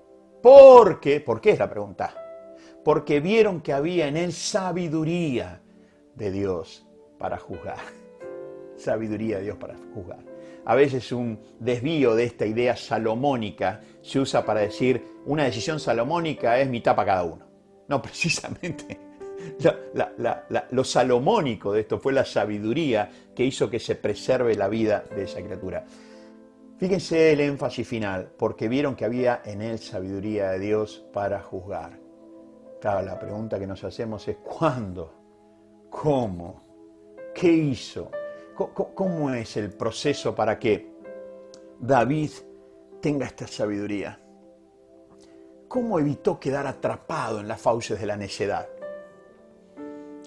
¿Por qué? ¿Por qué es la pregunta? Porque vieron que había en él sabiduría de Dios para juzgar. Sabiduría de Dios para juzgar. A veces un desvío de esta idea salomónica se usa para decir una decisión salomónica es mitad para cada uno. No, precisamente lo salomónico de esto fue la sabiduría que hizo que se preserve la vida de esa criatura. Fíjense el énfasis final, porque vieron que había en él sabiduría de Dios para juzgar la pregunta que nos hacemos es ¿cuándo? ¿Cómo? ¿Qué hizo? ¿Cómo es el proceso para que David tenga esta sabiduría? ¿Cómo evitó quedar atrapado en las fauces de la necedad?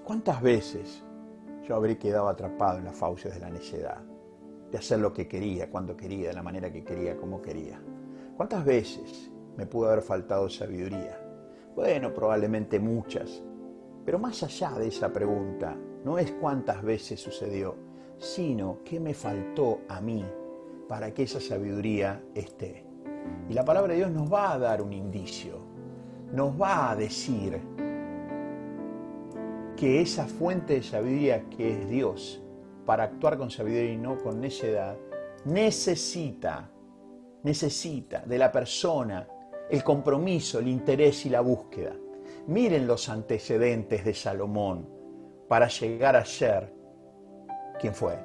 ¿Cuántas veces yo habré quedado atrapado en las fauces de la necedad? De hacer lo que quería, cuando quería, de la manera que quería, como quería. ¿Cuántas veces me pudo haber faltado sabiduría? Bueno, probablemente muchas. Pero más allá de esa pregunta, no es cuántas veces sucedió, sino qué me faltó a mí para que esa sabiduría esté. Y la palabra de Dios nos va a dar un indicio, nos va a decir que esa fuente de sabiduría que es Dios, para actuar con sabiduría y no con necedad, necesita, necesita de la persona el compromiso, el interés y la búsqueda. Miren los antecedentes de Salomón para llegar a ser quién fue.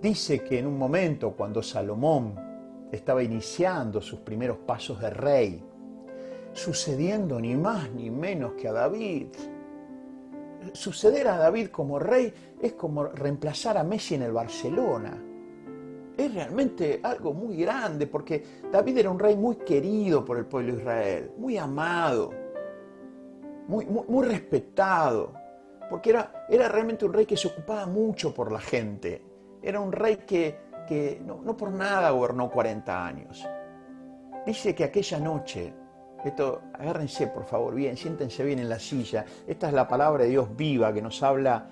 Dice que en un momento cuando Salomón estaba iniciando sus primeros pasos de rey, sucediendo ni más ni menos que a David. Suceder a David como rey es como reemplazar a Messi en el Barcelona. Es realmente algo muy grande porque David era un rey muy querido por el pueblo de Israel, muy amado, muy, muy, respetado, porque era, era realmente un rey que se ocupaba mucho por la gente. Era un rey que, que no, no por nada gobernó 40 años. Dice que aquella noche esto, agárrense por favor bien, siéntense bien en la silla. Esta es la palabra de Dios viva que nos habla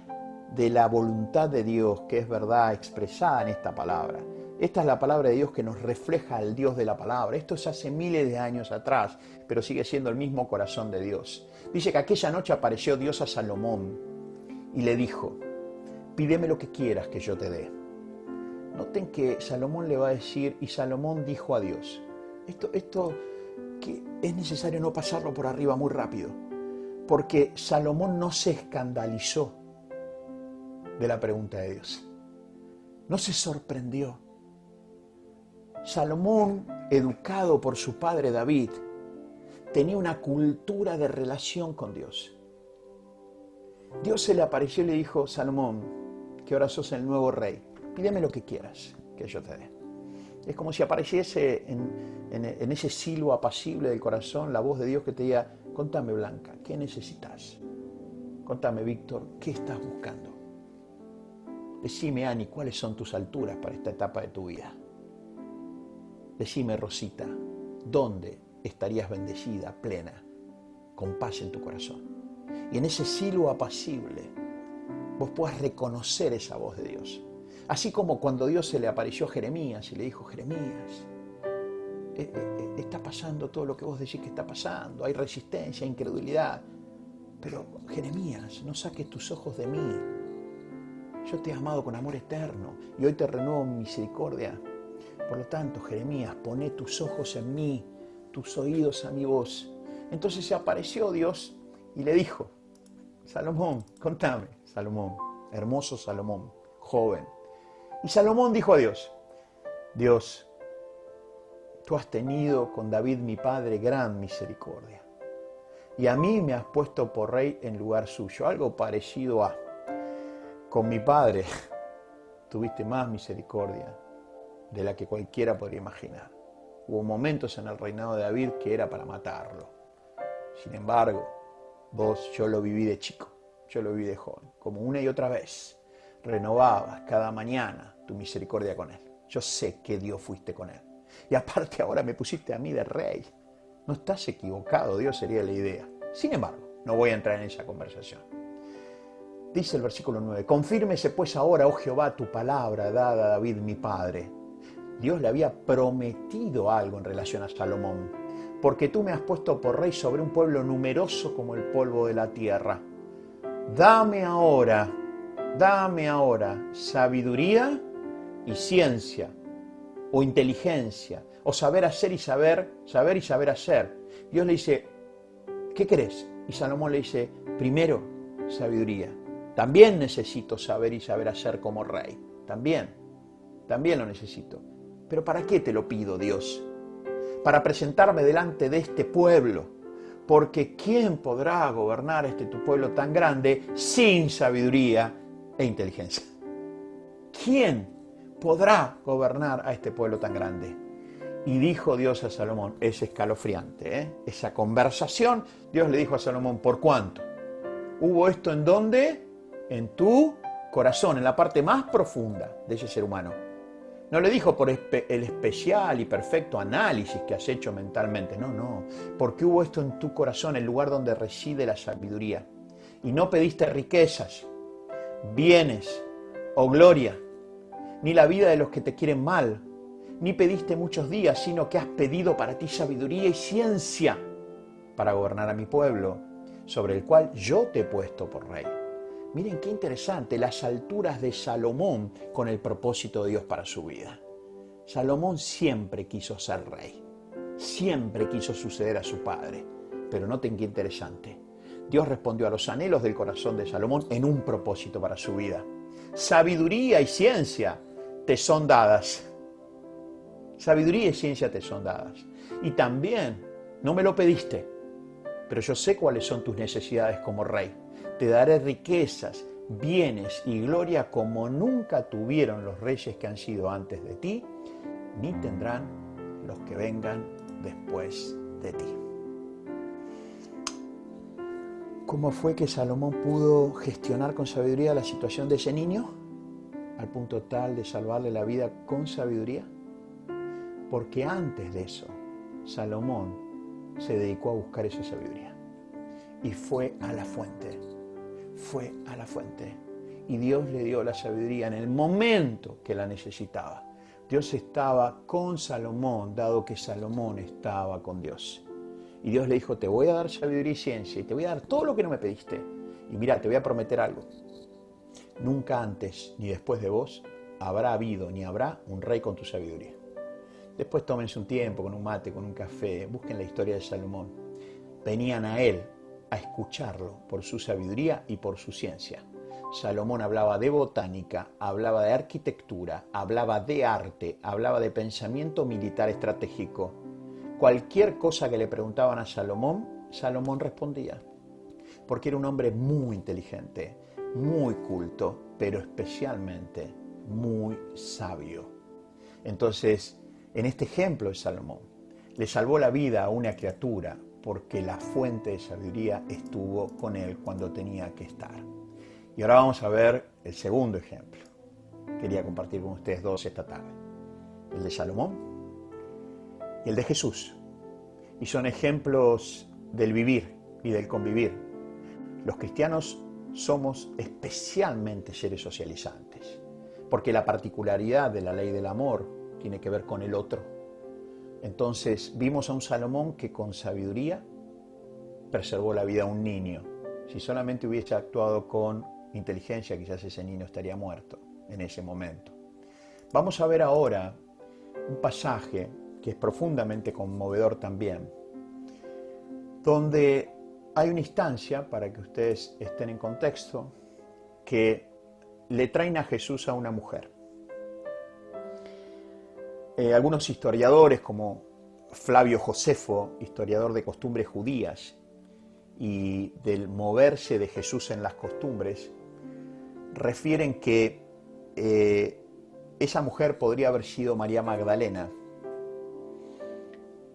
de la voluntad de Dios, que es verdad expresada en esta palabra. Esta es la palabra de Dios que nos refleja al Dios de la palabra. Esto es hace miles de años atrás, pero sigue siendo el mismo corazón de Dios. Dice que aquella noche apareció Dios a Salomón y le dijo, pídeme lo que quieras que yo te dé. Noten que Salomón le va a decir, y Salomón dijo a Dios, esto, esto que es necesario no pasarlo por arriba muy rápido, porque Salomón no se escandalizó de la pregunta de Dios, no se sorprendió. Salomón, educado por su padre David, tenía una cultura de relación con Dios. Dios se le apareció y le dijo, Salomón, que ahora sos el nuevo rey, pídeme lo que quieras que yo te dé. Es como si apareciese en, ese silbo apacible del corazón la voz de Dios que te diga, contame Blanca, ¿qué necesitas? Contame Víctor, ¿qué estás buscando? Decime Ani, ¿cuáles son tus alturas para esta etapa de tu vida? Decime Rosita, ¿dónde estarías bendecida, plena, con paz en tu corazón? Y en ese silbo apacible vos puedas reconocer esa voz de Dios Así como cuando Dios se le apareció a Jeremías y le dijo, Jeremías, eh, eh, eh, está pasando todo lo que vos decís que está pasando, hay resistencia, incredulidad, pero Jeremías, no saques tus ojos de mí. Yo te he amado con amor eterno y hoy te renuevo mi misericordia. Por lo tanto, Jeremías, pone tus ojos en mí, tus oídos a mi voz. Entonces se apareció Dios y le dijo, Salomón, contame, Salomón, hermoso Salomón, joven, y Salomón dijo a Dios, Dios, tú has tenido con David mi padre gran misericordia. Y a mí me has puesto por rey en lugar suyo, algo parecido a, con mi padre tuviste más misericordia de la que cualquiera podría imaginar. Hubo momentos en el reinado de David que era para matarlo. Sin embargo, vos, yo lo viví de chico, yo lo viví de joven, como una y otra vez. Renovabas cada mañana tu misericordia con Él. Yo sé que Dios fuiste con Él. Y aparte ahora me pusiste a mí de rey. No estás equivocado, Dios sería la idea. Sin embargo, no voy a entrar en esa conversación. Dice el versículo 9, confírmese pues ahora, oh Jehová, tu palabra dada a David mi padre. Dios le había prometido algo en relación a Salomón, porque tú me has puesto por rey sobre un pueblo numeroso como el polvo de la tierra. Dame ahora, dame ahora sabiduría y ciencia, o inteligencia, o saber hacer y saber, saber y saber hacer. Dios le dice, ¿qué querés? Y Salomón le dice, primero, sabiduría. También necesito saber y saber hacer como rey. También, también lo necesito. Pero ¿para qué te lo pido, Dios? Para presentarme delante de este pueblo. Porque ¿quién podrá gobernar este tu pueblo tan grande sin sabiduría e inteligencia? ¿Quién podrá gobernar a este pueblo tan grande. Y dijo Dios a Salomón, es escalofriante, ¿eh? esa conversación, Dios le dijo a Salomón, ¿por cuánto? ¿Hubo esto en dónde? En tu corazón, en la parte más profunda de ese ser humano. No le dijo por el especial y perfecto análisis que has hecho mentalmente, no, no, porque hubo esto en tu corazón, el lugar donde reside la sabiduría. Y no pediste riquezas, bienes o gloria, ni la vida de los que te quieren mal, ni pediste muchos días, sino que has pedido para ti sabiduría y ciencia para gobernar a mi pueblo, sobre el cual yo te he puesto por rey. Miren qué interesante las alturas de Salomón con el propósito de Dios para su vida. Salomón siempre quiso ser rey, siempre quiso suceder a su padre, pero noten qué interesante. Dios respondió a los anhelos del corazón de Salomón en un propósito para su vida. Sabiduría y ciencia te son dadas. Sabiduría y ciencia te son dadas. Y también, no me lo pediste, pero yo sé cuáles son tus necesidades como rey. Te daré riquezas, bienes y gloria como nunca tuvieron los reyes que han sido antes de ti, ni tendrán los que vengan después de ti. ¿Cómo fue que Salomón pudo gestionar con sabiduría la situación de ese niño? Al punto tal de salvarle la vida con sabiduría. Porque antes de eso, Salomón se dedicó a buscar esa sabiduría. Y fue a la fuente. Fue a la fuente. Y Dios le dio la sabiduría en el momento que la necesitaba. Dios estaba con Salomón, dado que Salomón estaba con Dios. Y Dios le dijo, te voy a dar sabiduría y ciencia y te voy a dar todo lo que no me pediste. Y mira, te voy a prometer algo. Nunca antes ni después de vos habrá habido ni habrá un rey con tu sabiduría. Después tómense un tiempo con un mate, con un café, busquen la historia de Salomón. Venían a él a escucharlo por su sabiduría y por su ciencia. Salomón hablaba de botánica, hablaba de arquitectura, hablaba de arte, hablaba de pensamiento militar estratégico. Cualquier cosa que le preguntaban a Salomón, Salomón respondía. Porque era un hombre muy inteligente, muy culto, pero especialmente muy sabio. Entonces, en este ejemplo de Salomón, le salvó la vida a una criatura porque la fuente de sabiduría estuvo con él cuando tenía que estar. Y ahora vamos a ver el segundo ejemplo. Quería compartir con ustedes dos esta tarde. El de Salomón y el de Jesús. Y son ejemplos del vivir y del convivir. Los cristianos somos especialmente seres socializantes, porque la particularidad de la ley del amor tiene que ver con el otro. Entonces vimos a un Salomón que con sabiduría preservó la vida a un niño. Si solamente hubiese actuado con inteligencia, quizás ese niño estaría muerto en ese momento. Vamos a ver ahora un pasaje que es profundamente conmovedor también, donde hay una instancia, para que ustedes estén en contexto, que le traen a Jesús a una mujer. Eh, algunos historiadores como Flavio Josefo, historiador de costumbres judías y del moverse de Jesús en las costumbres, refieren que eh, esa mujer podría haber sido María Magdalena,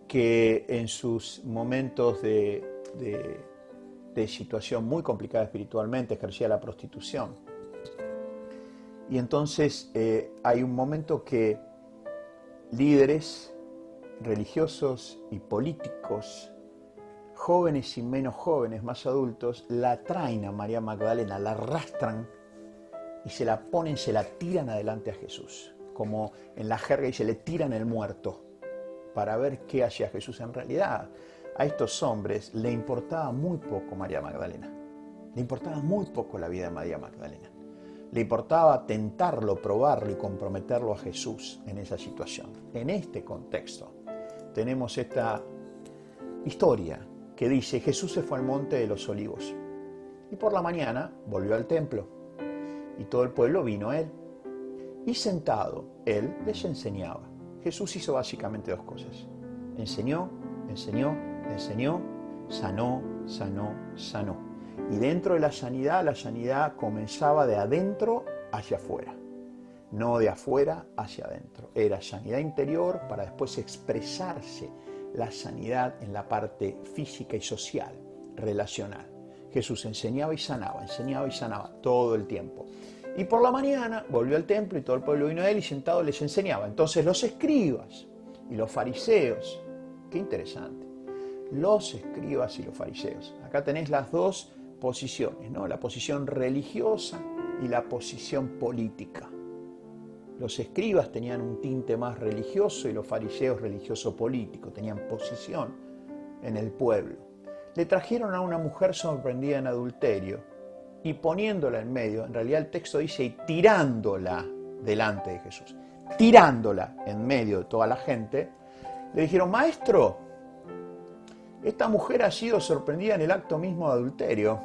que en sus momentos de, situación muy complicada espiritualmente ejercía la prostitución. Y entonces eh, hay un momento que líderes religiosos y políticos, jóvenes y menos jóvenes, más adultos, la traen a María Magdalena, la arrastran y se la ponen, se la tiran adelante a Jesús, como en la jerga y se le tiran el muerto para ver qué hacía Jesús en realidad. A estos hombres le importaba muy poco María Magdalena, le importaba muy poco la vida de María Magdalena. Le importaba tentarlo, probarlo y comprometerlo a Jesús en esa situación. En este contexto tenemos esta historia que dice, Jesús se fue al monte de los olivos y por la mañana volvió al templo y todo el pueblo vino a él. Y sentado, él les enseñaba. Jesús hizo básicamente dos cosas. Enseñó, enseñó, enseñó, sanó, sanó, sanó. Y dentro de la sanidad, la sanidad comenzaba de adentro hacia afuera, no de afuera hacia adentro. Era sanidad interior para después expresarse la sanidad en la parte física y social, relacional. Jesús enseñaba y sanaba, enseñaba y sanaba todo el tiempo. Y por la mañana volvió al templo y todo el pueblo vino a él y sentado les enseñaba. Entonces los escribas y los fariseos, qué interesante, los escribas y los fariseos. Acá tenéis las dos posiciones, ¿no? la posición religiosa y la posición política. Los escribas tenían un tinte más religioso y los fariseos religioso político, tenían posición en el pueblo. Le trajeron a una mujer sorprendida en adulterio y poniéndola en medio, en realidad el texto dice y tirándola delante de Jesús, tirándola en medio de toda la gente, le dijeron, maestro, esta mujer ha sido sorprendida en el acto mismo de adulterio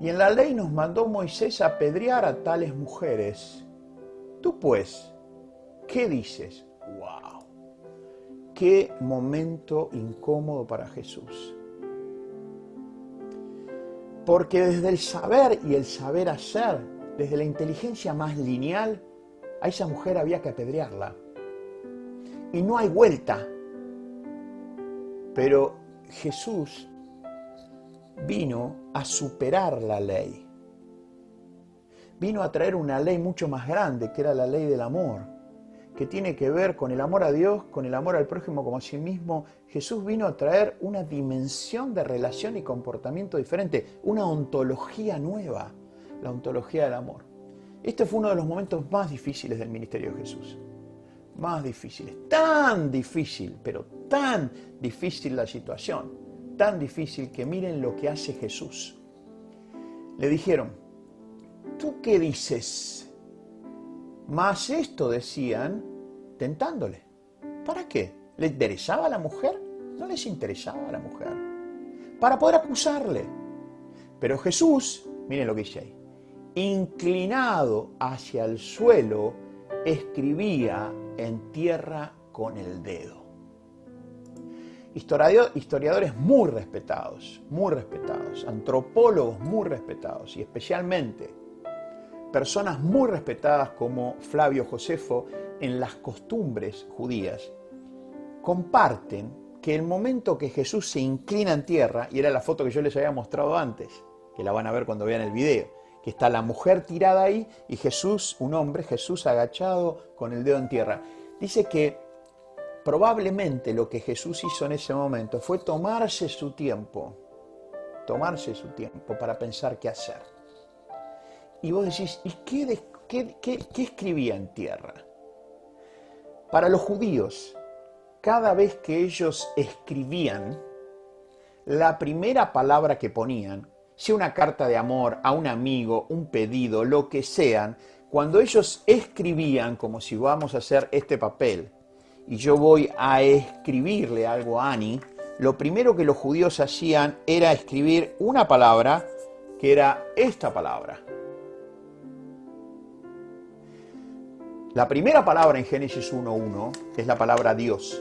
Y en la ley nos mandó Moisés apedrear a tales mujeres. Tú pues, ¿qué dices? ¡Wow! Qué momento incómodo para Jesús. Porque desde el saber y el saber hacer, desde la inteligencia más lineal, a esa mujer había que apedrearla. Y no hay vuelta. Pero Jesús vino a superar la ley. Vino a traer una ley mucho más grande, que era la ley del amor, que tiene que ver con el amor a Dios, con el amor al prójimo como a sí mismo. Jesús vino a traer una dimensión de relación y comportamiento diferente, una ontología nueva, la ontología del amor. Este fue uno de los momentos más difíciles del ministerio de Jesús. Más difíciles. Tan difícil, pero tan difícil la situación tan difícil que miren lo que hace Jesús. Le dijeron, ¿tú qué dices? Más esto decían tentándole. ¿Para qué? ¿Le interesaba a la mujer? No les interesaba a la mujer. Para poder acusarle. Pero Jesús, miren lo que dice ahí, inclinado hacia el suelo, escribía en tierra con el dedo. Historiadores muy respetados, muy respetados, antropólogos muy respetados y especialmente personas muy respetadas como Flavio Josefo en las costumbres judías, comparten que el momento que Jesús se inclina en tierra, y era la foto que yo les había mostrado antes, que la van a ver cuando vean el video, está la mujer tirada ahí y Jesús, un hombre, Jesús agachado con el dedo en tierra. Dice que probablemente lo que Jesús hizo en ese momento fue tomarse su tiempo, tomarse su tiempo para pensar qué hacer. Y vos decís, ¿y qué, qué, escribía en tierra? Para los judíos, cada vez que ellos escribían, la primera palabra que ponían, sea una carta de amor a un amigo, un pedido, lo que sean, cuando ellos escribían, como si vamos a hacer este papel, y yo voy a escribirle algo a Ani, lo primero que los judíos hacían era escribir una palabra que era esta palabra. La primera palabra en Génesis 1.1 es la palabra Dios.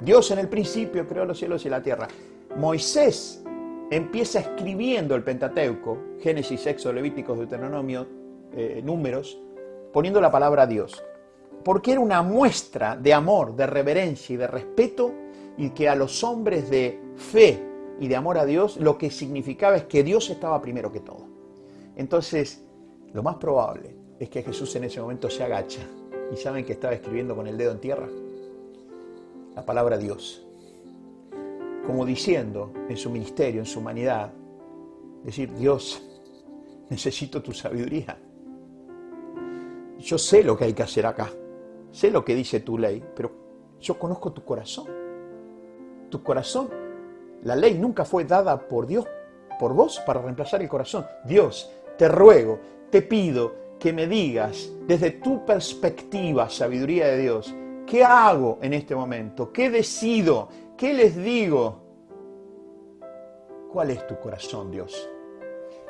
Dios en el principio creó los cielos y la tierra. Moisés empieza escribiendo el Pentateuco, Génesis, Éxodo, Levíticos, Deuteronomio, eh, Números, poniendo la palabra Dios porque era una muestra de amor, de reverencia y de respeto, y que a los hombres de fe y de amor a Dios lo que significaba es que Dios estaba primero que todo. Entonces, lo más probable es que Jesús en ese momento se agacha y saben que estaba escribiendo con el dedo en tierra la palabra Dios, como diciendo en su ministerio, en su humanidad, decir, Dios, necesito tu sabiduría. Yo sé lo que hay que hacer acá sé lo que dice tu ley, pero yo conozco tu corazón. Tu corazón, la ley nunca fue dada por Dios, por vos, para reemplazar el corazón. Dios, te ruego, te pido que me digas desde tu perspectiva, sabiduría de Dios, ¿qué hago en este momento? ¿Qué decido? ¿Qué les digo? ¿Cuál es tu corazón, Dios?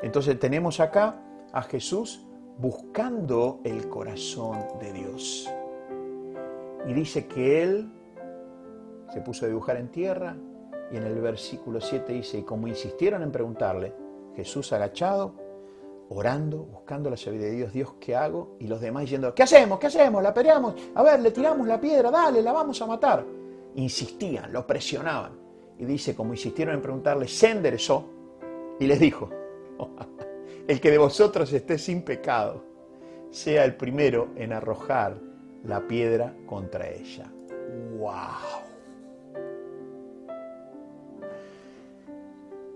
Entonces tenemos acá a Jesús buscando el corazón de Dios. Y dice que él se puso a dibujar en tierra y en el versículo 7 dice, y como insistieron en preguntarle, Jesús agachado, orando, buscando la sabiduría de Dios, Dios, ¿qué hago? Y los demás diciendo, ¿qué hacemos? ¿Qué hacemos? ¿La peleamos? A ver, le tiramos la piedra, dale, la vamos a matar. Insistían, lo presionaban. Y dice, como insistieron en preguntarle, se enderezó y les dijo, el que de vosotros esté sin pecado, sea el primero en arrojar la piedra contra ella. ¡Wow!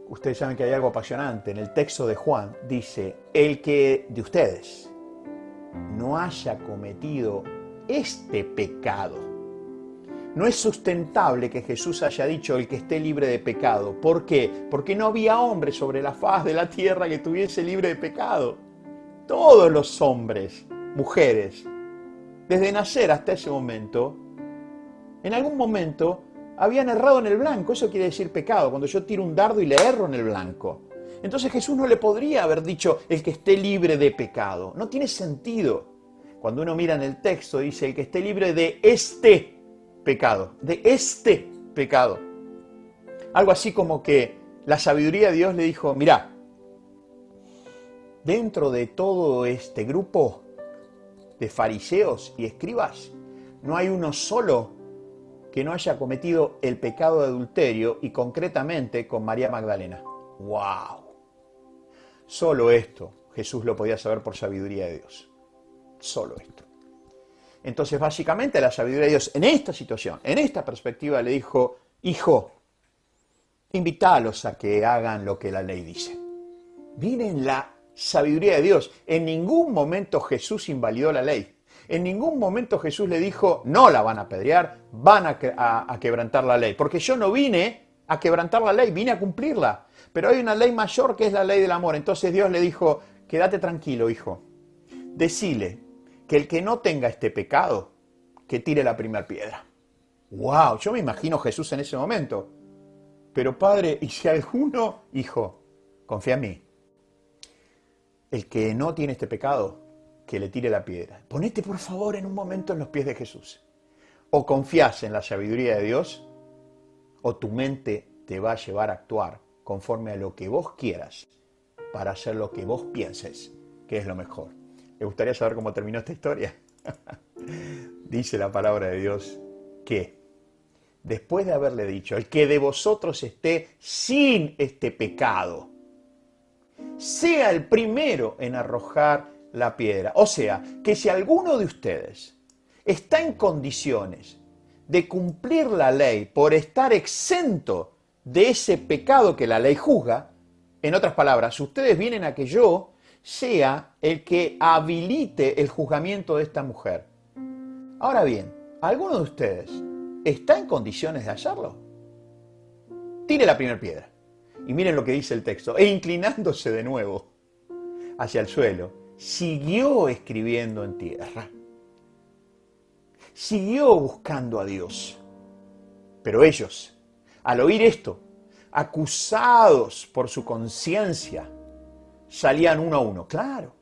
Ustedes saben que hay algo apasionante. En el texto de Juan dice, el que de ustedes no haya cometido este pecado. No es sustentable que Jesús haya dicho el que esté libre de pecado. ¿Por qué? Porque no había hombre sobre la faz de la tierra que estuviese libre de pecado. Todos los hombres, mujeres, desde nacer hasta ese momento, en algún momento habían errado en el blanco. Eso quiere decir pecado, cuando yo tiro un dardo y le erro en el blanco. Entonces Jesús no le podría haber dicho el que esté libre de pecado. No tiene sentido. Cuando uno mira en el texto dice el que esté libre de este pecado, de este pecado. Algo así como que la sabiduría de Dios le dijo, mira, dentro de todo este grupo de fariseos y escribas, no hay uno solo que no haya cometido el pecado de adulterio y concretamente con María Magdalena. ¡Wow! Solo esto Jesús lo podía saber por sabiduría de Dios. Solo esto. Entonces, básicamente, la sabiduría de Dios en esta situación, en esta perspectiva, le dijo, hijo, invítalos a que hagan lo que la ley dice. Miren la sabiduría de Dios. En ningún momento Jesús invalidó la ley. En ningún momento Jesús le dijo, no la van a apedrear, van a, quebrantar la ley. Porque yo no vine a quebrantar la ley, vine a cumplirla. Pero hay una ley mayor que es la ley del amor. Entonces Dios le dijo, quédate tranquilo, hijo. Decile que el que no tenga este pecado, que tire la primera piedra. ¡Wow! Yo me imagino Jesús en ese momento. Pero padre, ¿y si alguno, hijo, confía en mí? El que no tiene este pecado, que le tire la piedra. Ponete por favor en un momento en los pies de Jesús. O confías en la sabiduría de Dios, o tu mente te va a llevar a actuar conforme a lo que vos quieras para hacer lo que vos pienses que es lo mejor. ¿Le gustaría saber cómo terminó esta historia? Dice la palabra de Dios que después de haberle dicho, el que de vosotros esté sin este pecado, sea el primero en arrojar la piedra. O sea, que si alguno de ustedes está en condiciones de cumplir la ley por estar exento de ese pecado que la ley juzga, en otras palabras, ustedes vienen a que yo sea el que habilite el juzgamiento de esta mujer. Ahora bien, ¿alguno de ustedes está en condiciones de hacerlo? Tire la primera piedra. Y miren lo que dice el texto. E inclinándose de nuevo hacia el suelo, siguió escribiendo en tierra. Siguió buscando a Dios. Pero ellos, al oír esto, acusados por su conciencia, salían uno a uno. Claro,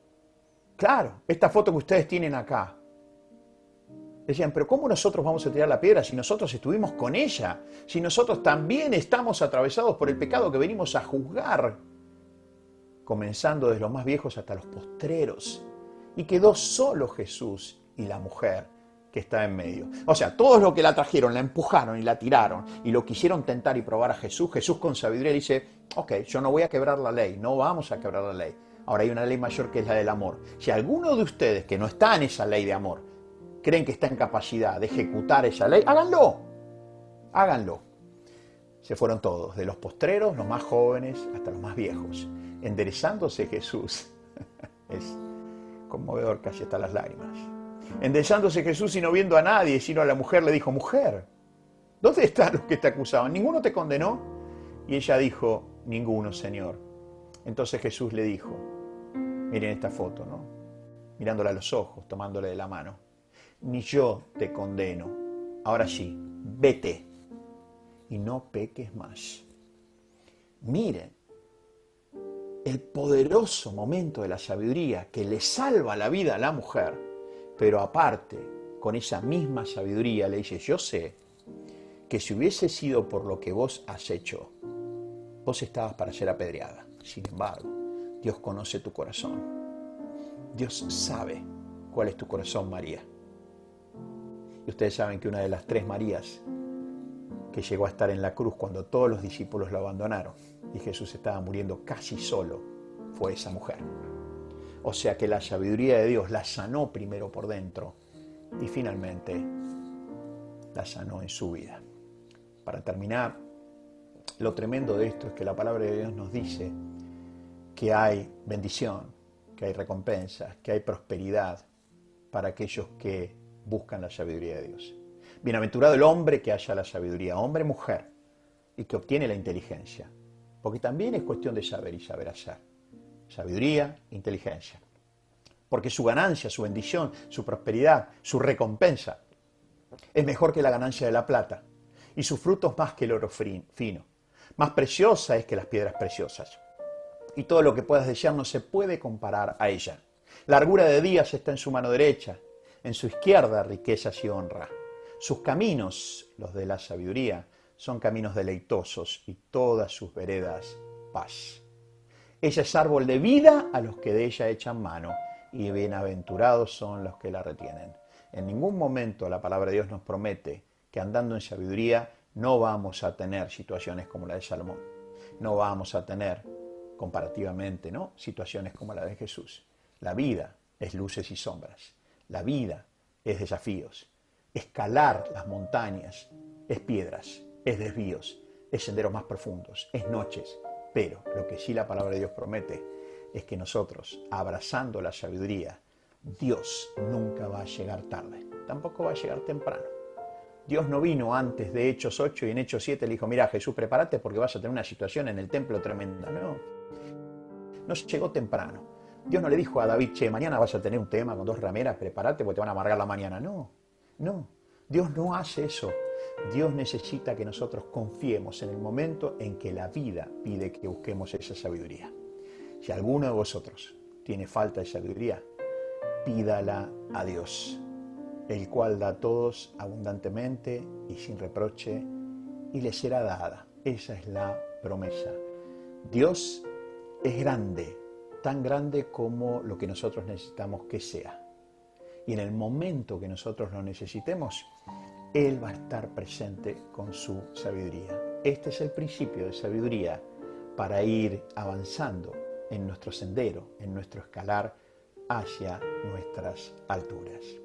claro, esta foto que ustedes tienen acá. Decían, pero ¿cómo nosotros vamos a tirar la piedra si nosotros estuvimos con ella? Si nosotros también estamos atravesados por el pecado que venimos a juzgar comenzando desde los más viejos hasta los postreros. Y quedó solo Jesús y la mujer que está en medio. O sea, todos los que la trajeron, la empujaron y la tiraron y lo quisieron tentar y probar a Jesús, Jesús con sabiduría dice, ok, yo no voy a quebrar la ley, no vamos a quebrar la ley. Ahora hay una ley mayor que es la del amor. Si alguno de ustedes que no está en esa ley de amor, creen que está en capacidad de ejecutar esa ley, háganlo, háganlo. Se fueron todos, de los postreros, los más jóvenes, hasta los más viejos enderezándose Jesús. es conmovedor casi hasta las lágrimas. Enderezándose Jesús y no viendo a nadie, sino a la mujer, le dijo, mujer, ¿dónde están los que te acusaban? ¿Ninguno te condenó? Y ella dijo, ninguno, Señor. Entonces Jesús le dijo, miren esta foto, ¿no? Mirándola a los ojos, tomándole de la mano, ni yo te condeno. Ahora sí, vete y no peques más. Miren, el poderoso momento de la sabiduría que le salva la vida a la mujer, pero aparte, con esa misma sabiduría le dice, yo sé que si hubiese sido por lo que vos has hecho, vos estabas para ser apedreada. Sin embargo, Dios conoce tu corazón. Dios sabe cuál es tu corazón, María. Y ustedes saben que una de las tres Marías que llegó a estar en la cruz cuando todos los discípulos lo abandonaron y Jesús estaba muriendo casi solo, fue esa mujer. O sea que la sabiduría de Dios la sanó primero por dentro y finalmente la sanó en su vida. Para terminar, lo tremendo de esto es que la palabra de Dios nos dice que hay bendición, que hay recompensa, que hay prosperidad para aquellos que buscan la sabiduría de Dios. Bienaventurado el hombre que haya la sabiduría, hombre, mujer, y que obtiene la inteligencia. Porque también es cuestión de saber y saber hacer. Sabiduría, inteligencia. Porque su ganancia, su bendición, su prosperidad, su recompensa es mejor que la ganancia de la plata. Y su fruto es más que el oro fino. Más preciosa es que las piedras preciosas. y todo lo que puedas desear no se puede comparar a ella. Largura de días está en su mano derecha, en su izquierda riquezas y honra. Sus caminos, los de la sabiduría, son caminos deleitosos y todas sus veredas paz. Ella es árbol de vida a los que de ella echan mano y bienaventurados son los que la retienen. En ningún momento la palabra de Dios nos promete que andando en sabiduría no vamos a tener situaciones como la de Salomón. No vamos a tener comparativamente, ¿no? Situaciones como la de Jesús. La vida es luces y sombras. La vida es desafíos. Escalar las montañas es piedras, es desvíos, es senderos más profundos, es noches. Pero lo que sí la palabra de Dios promete es que nosotros, abrazando la sabiduría, Dios nunca va a llegar tarde, tampoco va a llegar temprano. Dios no vino antes de Hechos 8 y en Hechos 7 le dijo, mira Jesús, prepárate porque vas a tener una situación en el templo tremenda. No, no llegó temprano. Dios no le dijo a David, che, mañana vas a tener un tema con dos rameras, prepárate porque te van a amargar la mañana. No, no, Dios no hace eso. Dios necesita que nosotros confiemos en el momento en que la vida pide que busquemos esa sabiduría. Si alguno de vosotros tiene falta de sabiduría, pídala a Dios, el cual da a todos abundantemente y sin reproche, y le será dada. Esa es la promesa. Dios es grande, tan grande como lo que nosotros necesitamos que sea. Y en el momento que nosotros lo necesitemos, Él va a estar presente con su sabiduría. Este es el principio de sabiduría para ir avanzando en nuestro sendero, en nuestro escalar hacia nuestras alturas.